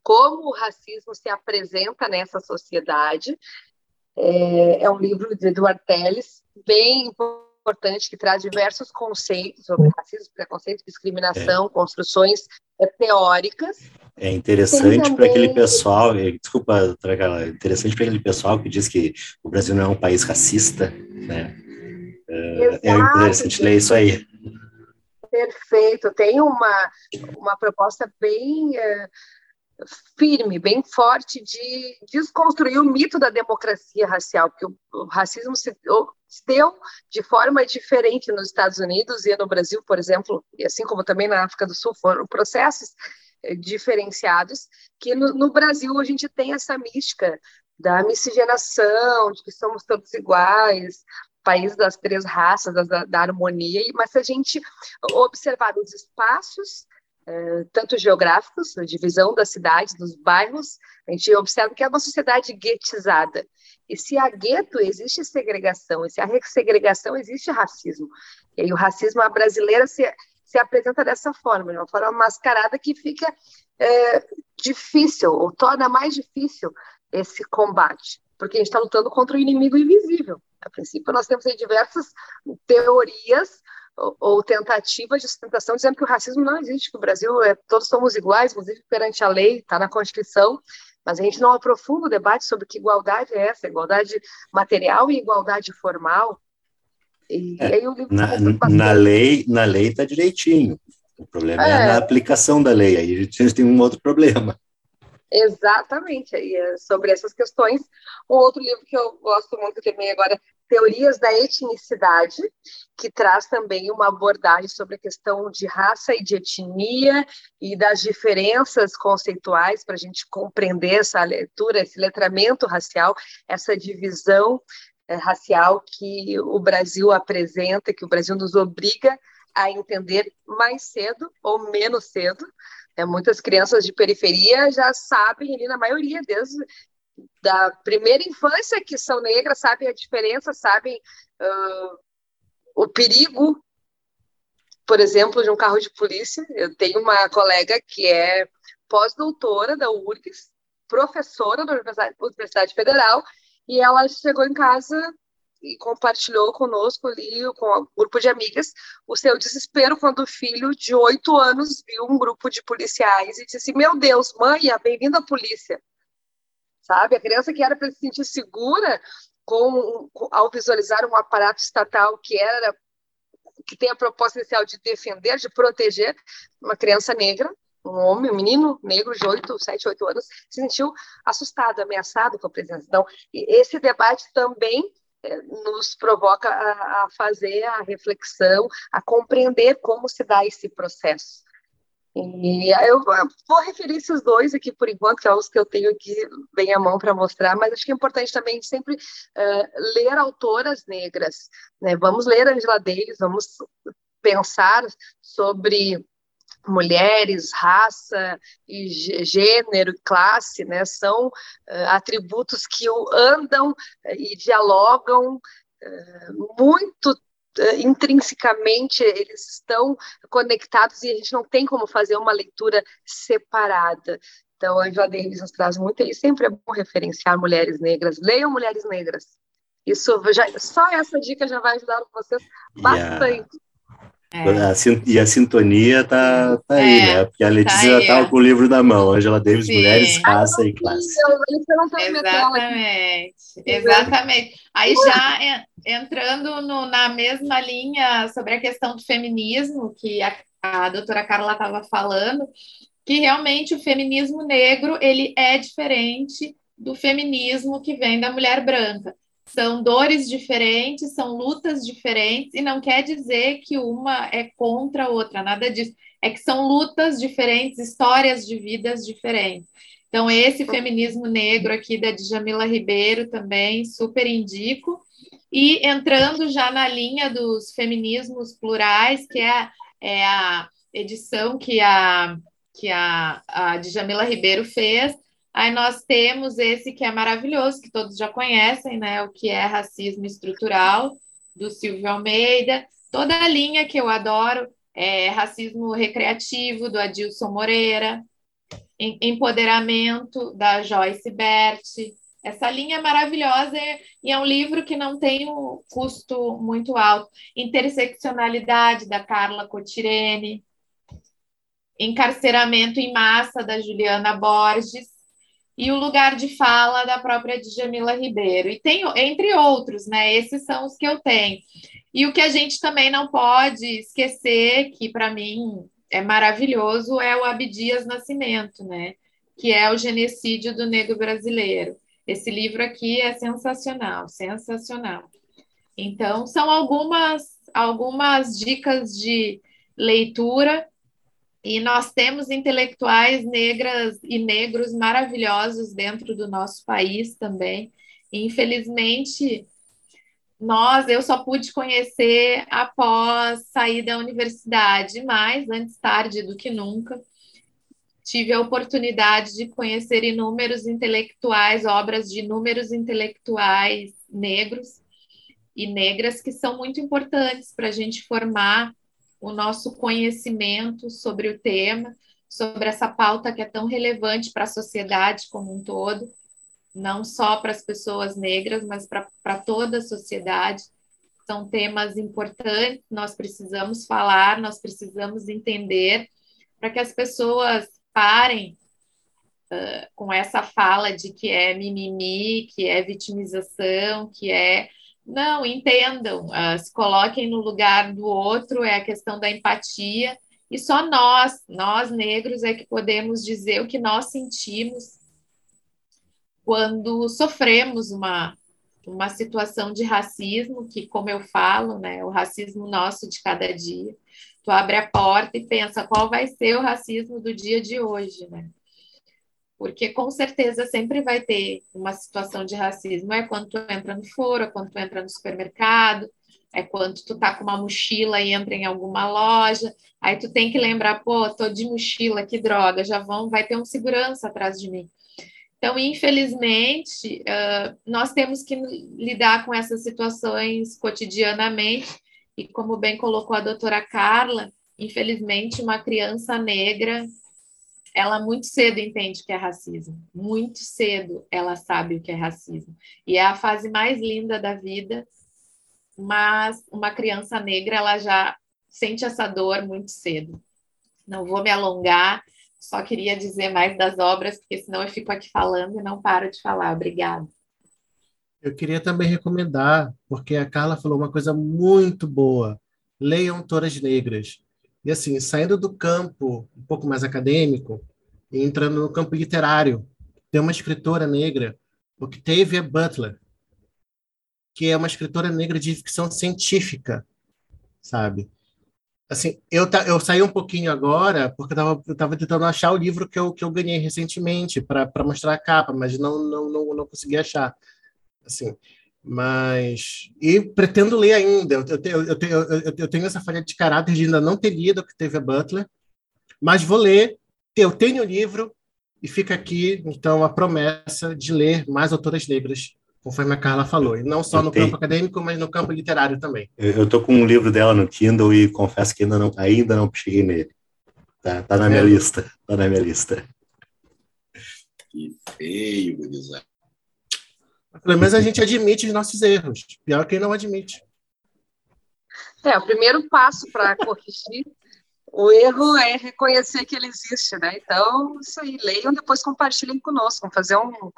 [SPEAKER 6] como o racismo se apresenta nessa sociedade. É, é um livro de Eduardo Teles, bem importante, que traz diversos conceitos sobre racismo, preconceito, discriminação, é. construções é, teóricas.
[SPEAKER 2] É interessante para aquele pessoal, desculpa, é interessante para aquele pessoal que diz que o Brasil não é um país racista, né? É, Exato, é interessante ler isso aí.
[SPEAKER 6] Perfeito, tem uma, uma proposta bem firme, bem forte de desconstruir o mito da democracia racial, porque o, o racismo se, se, deu de forma diferente nos Estados Unidos e no Brasil, por exemplo, e assim como também na África do Sul, foram processos diferenciados, que no, no Brasil a gente tem essa mística da miscigenação, de que somos todos iguais, país das três raças, da, da harmonia, mas se a gente observar os espaços é, tanto geográficos, a divisão das cidades, dos bairros, a gente observa que é uma sociedade guetizada. E se há gueto, existe segregação, e se há segregação, existe racismo. E aí o racismo brasileiro se, se apresenta dessa forma, de uma forma mascarada que fica é, difícil, ou torna mais difícil esse combate, porque a gente está lutando contra o inimigo invisível. A princípio, nós temos diversas teorias ou, ou tentativas de sustentação dizendo que o racismo não existe, que o Brasil é todos somos iguais, inclusive perante a lei, está na Constituição, mas a gente não aprofunda o debate sobre que igualdade é essa, igualdade material e igualdade formal.
[SPEAKER 2] E, é, aí o livro na, na lei na lei está direitinho. O problema é. é na aplicação da lei. Aí a gente tem um outro problema.
[SPEAKER 6] Exatamente, aí é sobre essas questões. Um outro livro que eu gosto muito também agora Teorias da Etnicidade, que traz também uma abordagem sobre a questão de raça e de etnia e das diferenças conceituais para a gente compreender essa leitura, esse letramento racial, essa divisão racial que o Brasil apresenta, que o Brasil nos obriga a entender mais cedo ou menos cedo. É, muitas crianças de periferia já sabem, ali na maioria, desde da primeira infância que são negras, sabem a diferença, sabem uh, o perigo, por exemplo, de um carro de polícia. Eu tenho uma colega que é pós-doutora da URGS, professora da Universidade Federal, e ela chegou em casa e compartilhou conosco ali, com um grupo de amigas, o seu desespero quando o filho de oito anos viu um grupo de policiais e disse: Meu Deus, mãe, bem-vindo à polícia sabe? A criança que era para se sentir segura com, com, ao visualizar um aparato estatal que era que tem a proposta inicial de defender, de proteger uma criança negra, um homem, um menino negro de 8, 7, 8 anos, se sentiu assustado, ameaçado com a presença. Então, esse debate também é, nos provoca a, a fazer a reflexão, a compreender como se dá esse processo. E eu vou referir esses dois aqui por enquanto, que é os que eu tenho aqui bem à mão para mostrar, mas acho que é importante também sempre uh, ler autoras negras. Né? Vamos ler Angela Davis, vamos pensar sobre mulheres, raça e gênero, classe, né? São uh, atributos que andam uh, e dialogam muito eh, intrinsecamente eles estão conectados e a gente não tem como fazer uma leitura separada. Então, a Angela Davis nos traz muito, e sempre é bom referenciar mulheres negras. Leiam Mulheres Negras. Isso já, só essa dica já vai ajudar vocês bastante.
[SPEAKER 2] Yeah. É. E a sintonia tá, tá aí, é, né? Porque a Letícia tá já tá com o livro na mão. Angela Davis, Sim. Mulheres, Raça e Classe.
[SPEAKER 5] Exatamente. Exatamente. Aí já entrando no, na mesma linha sobre a questão do feminismo que a, a doutora Carla estava falando, que realmente o feminismo negro ele é diferente do feminismo que vem da mulher branca. São dores diferentes, são lutas diferentes, e não quer dizer que uma é contra a outra, nada disso. É que são lutas diferentes, histórias de vidas diferentes. Então, esse feminismo negro aqui da Djamila Ribeiro também, super indico. E entrando já na linha dos feminismos plurais, que é, é a edição que a, que a, a Djamila Ribeiro fez, Aí nós temos esse que é maravilhoso, que todos já conhecem, né? O que é racismo estrutural, do Silvio Almeida. Toda a linha que eu adoro é racismo recreativo, do Adilson Moreira, empoderamento, da Joyce Bert. Essa linha é maravilhosa e é um livro que não tem um custo muito alto. Interseccionalidade, da Carla Cotirene. Encarceramento em massa, da Juliana Borges e o lugar de fala da própria Djamila Ribeiro. E tem, entre outros, né? Esses são os que eu tenho. E o que a gente também não pode esquecer, que para mim é maravilhoso, é o Abdias Nascimento, né? Que é o genocídio do negro brasileiro. Esse livro aqui é sensacional, sensacional. Então, são algumas, algumas dicas de leitura e nós temos intelectuais negras e negros maravilhosos dentro do nosso país também. infelizmente, nós, eu só pude conhecer após sair da universidade, mas antes tarde do que nunca. Tive a oportunidade de conhecer inúmeros intelectuais, obras de inúmeros intelectuais negros e negras que são muito importantes para a gente formar o nosso conhecimento sobre o tema, sobre essa pauta que é tão relevante para a sociedade como um todo, não só para as pessoas negras, mas para toda a sociedade. São temas importantes, nós precisamos falar, nós precisamos entender, para que as pessoas parem uh, com essa fala de que é mimimi, que é vitimização, que é não, entendam, uh, se coloquem no lugar do outro, é a questão da empatia, e só nós, nós negros, é que podemos dizer o que nós sentimos quando sofremos uma, uma situação de racismo, que, como eu falo, né, o racismo nosso de cada dia. Tu abre a porta e pensa qual vai ser o racismo do dia de hoje, né? Porque com certeza sempre vai ter uma situação de racismo. É quando tu entra no foro, é quando tu entra no supermercado, é quando tu tá com uma mochila e entra em alguma loja, aí tu tem que lembrar, pô, tô de mochila, que droga, já vão, vai ter um segurança atrás de mim. Então, infelizmente, nós temos que lidar com essas situações cotidianamente, e como bem colocou a doutora Carla, infelizmente, uma criança negra ela muito cedo entende que é racismo, muito cedo ela sabe o que é racismo. E é a fase mais linda da vida, mas uma criança negra ela já sente essa dor muito cedo. Não vou me alongar, só queria dizer mais das obras, porque senão eu fico aqui falando e não paro de falar. Obrigada.
[SPEAKER 3] Eu queria também recomendar, porque a Carla falou uma coisa muito boa. Leiam Autoras Negras. E assim, saindo do campo um pouco mais acadêmico e entrando no campo literário, tem uma escritora negra, Octavia Butler, que é uma escritora negra de ficção científica, sabe? Assim, eu, eu saí um pouquinho agora porque eu estava tentando achar o livro que eu, que eu ganhei recentemente para mostrar a capa, mas não, não, não, não consegui achar. Assim, mas. E pretendo ler ainda. Eu, eu, eu, eu, eu tenho essa falha de caráter de ainda não ter lido o que teve a Butler, mas vou ler. Eu tenho o livro e fica aqui, então, a promessa de ler mais autoras negras, conforme a Carla falou. E não só no tenho... campo acadêmico, mas no campo literário também.
[SPEAKER 2] Eu estou com um livro dela no Kindle e confesso que ainda não, ainda não cheguei nele. Tá, tá na minha é. lista. Tá na minha lista.
[SPEAKER 4] Que feio, gurizada.
[SPEAKER 3] Pelo menos a gente admite os nossos erros. Pior quem não admite.
[SPEAKER 6] É, o primeiro passo para corrigir o erro é reconhecer que ele existe, né? Então, isso aí, leiam, depois compartilhem conosco. Vamos fazer um,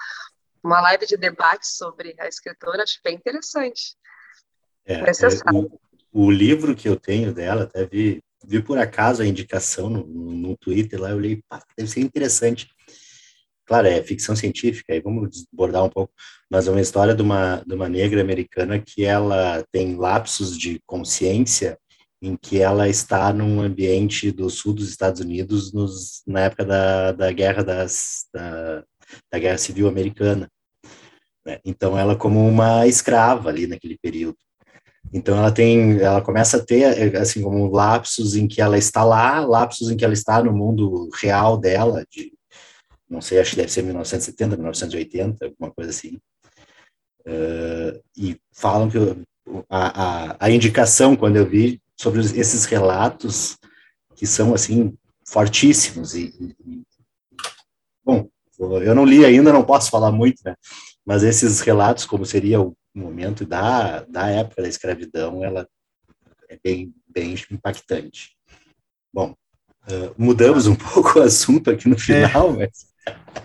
[SPEAKER 6] uma live de debate sobre a escritora, acho bem interessante.
[SPEAKER 2] É, é o, o, livro que eu tenho dela, até vi vi por acaso a indicação no, no Twitter lá, eu olhei, pá, deve ser interessante. Claro, é ficção científica, aí vamos abordar um pouco, mas é uma história de uma, de uma negra americana que ela tem lapsos de consciência em que ela está num ambiente do sul dos Estados Unidos nos, na época da, da guerra das, da, da guerra civil americana. Né? Então ela como uma escrava ali naquele período. Então ela tem, ela começa a ter assim como lapsos em que ela está lá, lapsos em que ela está no mundo real dela, de não sei, acho que deve ser 1970, 1980, alguma coisa assim. Uh, e falam que a, a, a, indicação quando eu vi sobre esses relatos que são assim fortíssimos e, e, bom, eu não li ainda, não posso falar muito, né? Mas esses relatos, como seria o momento da, da época da escravidão, ela é bem, bem impactante. Bom, uh, mudamos um [LAUGHS] pouco o assunto aqui no final, é. mas...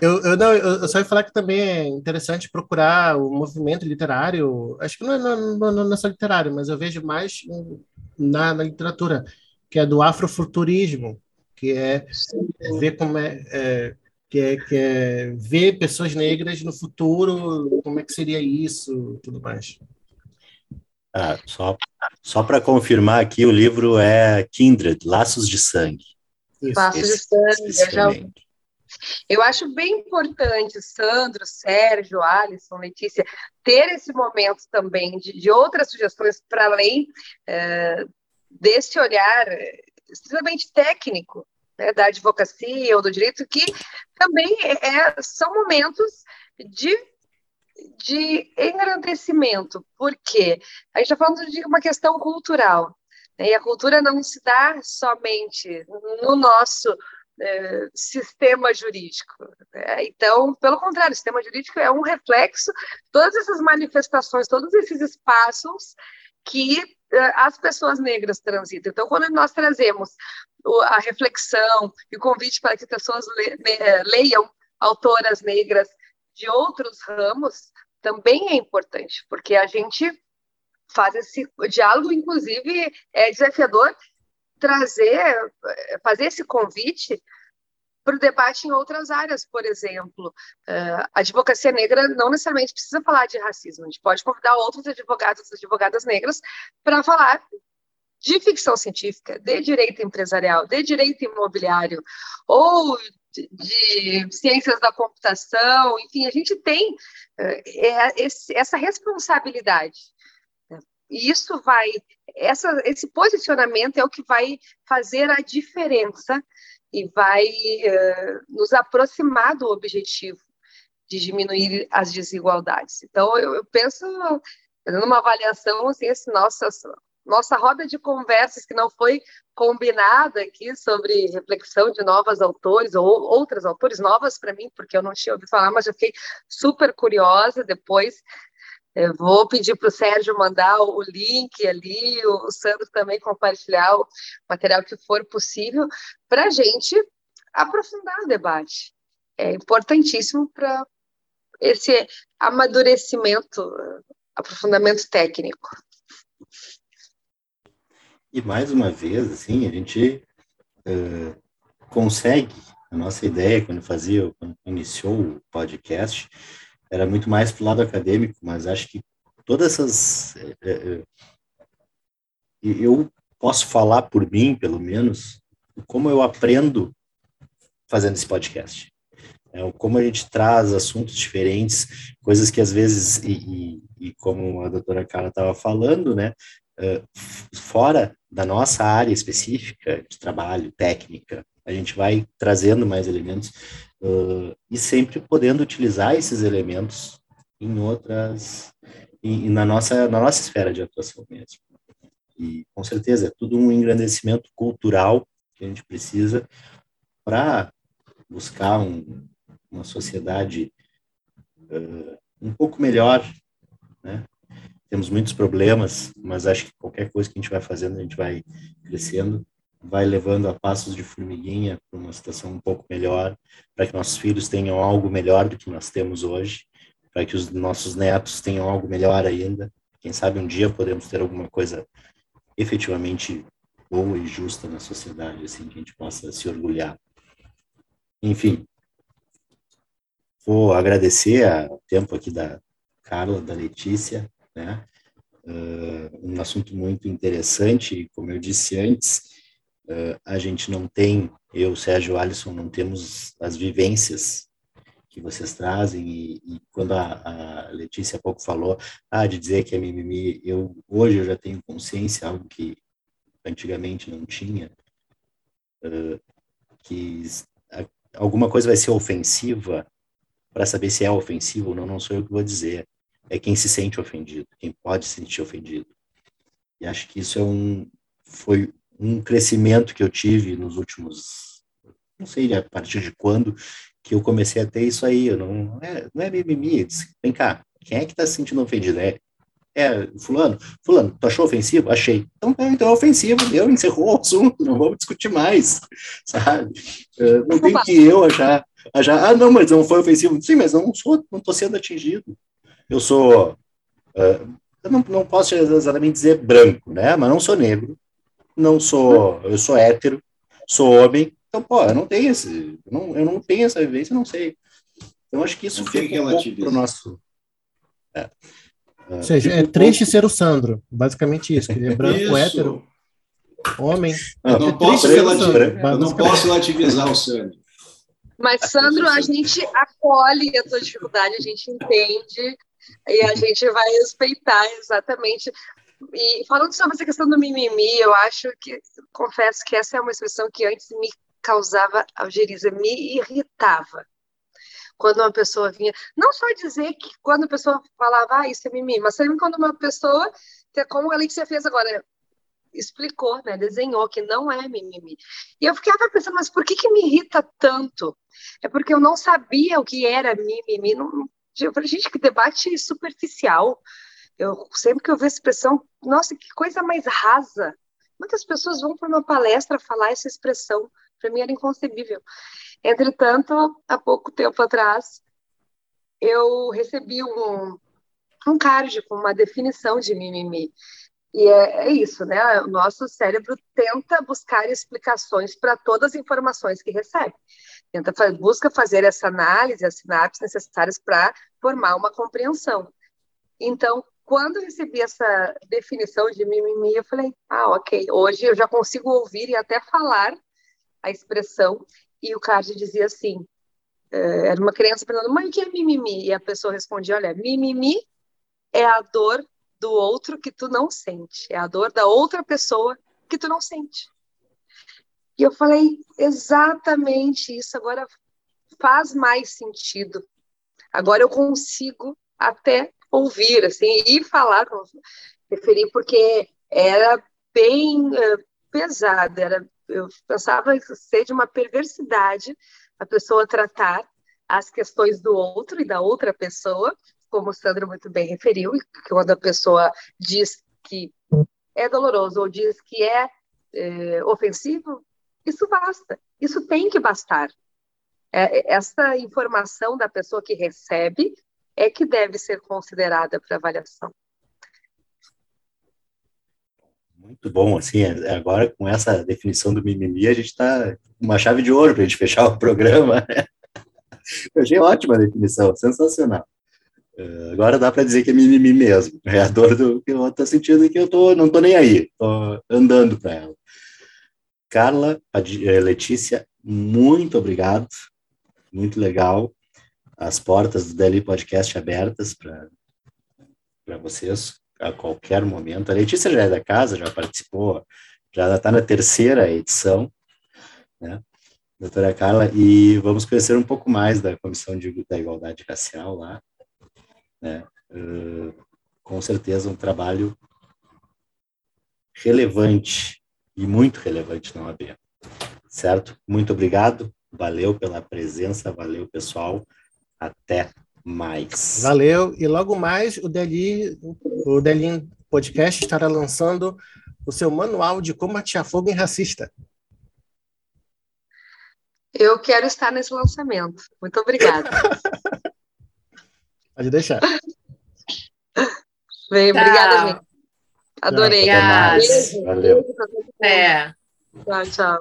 [SPEAKER 3] Eu, eu, não, eu, só ia falar que também é interessante procurar o movimento literário, acho que não é, não, não, não é só literário, mas eu vejo mais na, na literatura, que é do afrofuturismo, que é ver como é, é que é, que é ver pessoas negras no futuro, como é que seria isso, tudo mais.
[SPEAKER 2] Ah, só só para confirmar aqui, o livro é Kindred, Laços de Sangue.
[SPEAKER 6] Isso, Laços de Sangue, eu já... Eu acho bem importante, Sandro, Sérgio, Alisson, Letícia, ter esse momento também de, de outras sugestões para além é, desse olhar extremamente técnico né, da advocacia ou do direito, que também é, é, são momentos de, de engrandecimento, porque a gente está falando de uma questão cultural, né, e a cultura não se dá somente no nosso é, sistema jurídico. Né? Então, pelo contrário, o sistema jurídico é um reflexo de todas essas manifestações, todos esses espaços que uh, as pessoas negras transitam. Então, quando nós trazemos a reflexão e o convite para que pessoas le, le, eh, leiam autoras negras de outros ramos, também é importante, porque a gente faz esse diálogo, inclusive é desafiador trazer, eh, fazer esse convite para o debate em outras áreas, por exemplo. Uh, a advocacia negra não necessariamente precisa falar de racismo, a gente pode convidar outros advogados e advogadas negras para falar de ficção científica, de direito empresarial, de direito imobiliário, ou de, de ciências da computação, enfim, a gente tem uh, é, esse, essa responsabilidade. E isso vai, essa, esse posicionamento é o que vai fazer a diferença e vai uh, nos aproximar do objetivo de diminuir as desigualdades. Então, eu, eu penso, numa avaliação, assim, esse nossa, nossa roda de conversas que não foi combinada aqui sobre reflexão de novos autores ou outras autores novas para mim, porque eu não tinha ouvido falar, mas eu fiquei super curiosa depois eu vou pedir para o Sérgio mandar o link ali, o Sandro também compartilhar o material que for possível, para a gente aprofundar o debate. É importantíssimo para esse amadurecimento, aprofundamento técnico.
[SPEAKER 2] E mais uma vez, assim, a gente uh, consegue, a nossa ideia quando fazia, quando iniciou o podcast, era muito mais para o lado acadêmico, mas acho que todas essas. É, é, é, eu posso falar por mim, pelo menos, como eu aprendo fazendo esse podcast. É, como a gente traz assuntos diferentes, coisas que às vezes, e, e, e como a doutora Cara estava falando, né, uh, fora da nossa área específica de trabalho, técnica, a gente vai trazendo mais elementos uh, e sempre podendo utilizar esses elementos em outras, em, na, nossa, na nossa esfera de atuação mesmo. E com certeza é tudo um engrandecimento cultural que a gente precisa para buscar um, uma sociedade uh, um pouco melhor, né? Temos muitos problemas, mas acho que qualquer coisa que a gente vai fazendo, a gente vai crescendo vai levando a passos de formiguinha para uma situação um pouco melhor, para que nossos filhos tenham algo melhor do que nós temos hoje, para que os nossos netos tenham algo melhor ainda. Quem sabe um dia podemos ter alguma coisa efetivamente boa e justa na sociedade, assim, que a gente possa se orgulhar. Enfim, vou agradecer o tempo aqui da Carla, da Letícia, né? Uh, um assunto muito interessante, como eu disse antes, uh, a gente não tem, eu, Sérgio Alisson, não temos as vivências que vocês trazem e, e quando a, a, Letícia há pouco falou, ah, de dizer que é mimimi, eu hoje eu já tenho consciência, algo que antigamente não tinha, uh, que alguma coisa vai ser ofensiva para saber se é ofensivo ou não, não sou eu que vou dizer. É quem se sente ofendido, quem pode se sentir ofendido. E acho que isso é um, foi um crescimento que eu tive nos últimos, não sei a partir de quando, que eu comecei a ter isso aí. Eu não, não é, não é mimimi. Disse, Vem cá, quem é que está se sentindo ofendido? É, é, fulano, fulano, tu achou ofensivo? Achei. Então, é, então é ofensivo, deu, encerrou o assunto, não vamos discutir mais, sabe? Uh, não tem que eu achar, achar, ah, não, mas não foi ofensivo. Sim, mas não sou, não estou sendo atingido. Eu sou, uh, eu não, não posso exatamente dizer branco, né? Mas não sou negro, não sou, eu sou hétero, sou homem, então, pô, eu não tenho esse, eu não, eu não tenho essa vivência, não sei. Então, acho que isso não fica um pouco pro nosso... É.
[SPEAKER 3] Ou seja, é triste ser o Sandro, basicamente isso. Ele é branco, isso. hétero, homem.
[SPEAKER 4] Não, é não, posso, relativizar, não posso relativizar o Sandro.
[SPEAKER 6] Mas, Sandro, a gente acolhe a tua dificuldade, a gente entende e a gente vai respeitar exatamente. E falando sobre essa questão do mimimi, eu acho que, confesso que essa é uma expressão que antes me causava algeriza, me irritava quando uma pessoa vinha, não só dizer que quando a pessoa falava, ah, isso é mimimi, mas também quando uma pessoa, que é como a Letícia fez agora, explicou, né, desenhou que não é mimimi. E eu ficava pensando, mas por que que me irrita tanto? É porque eu não sabia o que era mimimi. Falei, gente, que debate superficial. Eu sempre que eu vejo a expressão, nossa, que coisa mais rasa. Muitas pessoas vão para uma palestra falar essa expressão. Para mim era inconcebível. Entretanto, há pouco tempo atrás, eu recebi um, um card com uma definição de mimimi. E é, é, isso, né? O nosso cérebro tenta buscar explicações para todas as informações que recebe. Tenta busca fazer essa análise, as sinapses necessárias para formar uma compreensão. Então, quando recebi essa definição de mimimi, eu falei: ah, ok, hoje eu já consigo ouvir e até falar a expressão e o card dizia assim: é, era uma criança perguntando, mãe, o que é mimimi? E a pessoa respondia: olha, mimimi é a dor do outro que tu não sente, é a dor da outra pessoa que tu não sente. E eu falei exatamente isso, agora faz mais sentido. Agora eu consigo até ouvir, assim, e falar, referir, porque era bem uh, pesado, era eu pensava ser de uma perversidade a pessoa tratar as questões do outro e da outra pessoa, como o Sandro muito bem referiu, que quando a pessoa diz que é doloroso ou diz que é, é ofensivo, isso basta, isso tem que bastar. É, essa informação da pessoa que recebe é que deve ser considerada para avaliação.
[SPEAKER 2] Muito bom, assim, é, agora com essa definição do mimimi, a gente está uma chave de ouro para a gente fechar o programa. [LAUGHS] Eu achei ótima a definição, sensacional. Uh, agora dá para dizer que é mimimi mesmo, é a dor do que eu estou sentindo que eu tô, não estou nem aí, estou andando para ela. Carla, Letícia, muito obrigado, muito legal. As portas do Deli Podcast abertas para vocês a qualquer momento. A Letícia já é da casa, já participou, já está na terceira edição, né? Doutora Carla, e vamos conhecer um pouco mais da Comissão de, da Igualdade Racial lá, né? Uh, com certeza um trabalho relevante e muito relevante na OAB. Certo? Muito obrigado, valeu pela presença, valeu pessoal, até mais.
[SPEAKER 3] Valeu, e logo mais o Deli, o Delin Podcast estará lançando o seu manual de como atirar fogo em racista.
[SPEAKER 6] Eu quero estar nesse lançamento. Muito obrigada. [LAUGHS]
[SPEAKER 3] Pode deixar.
[SPEAKER 6] Bem, obrigada, gente. Adorei. Beijo,
[SPEAKER 2] Valeu.
[SPEAKER 5] É.
[SPEAKER 6] Tchau, tchau.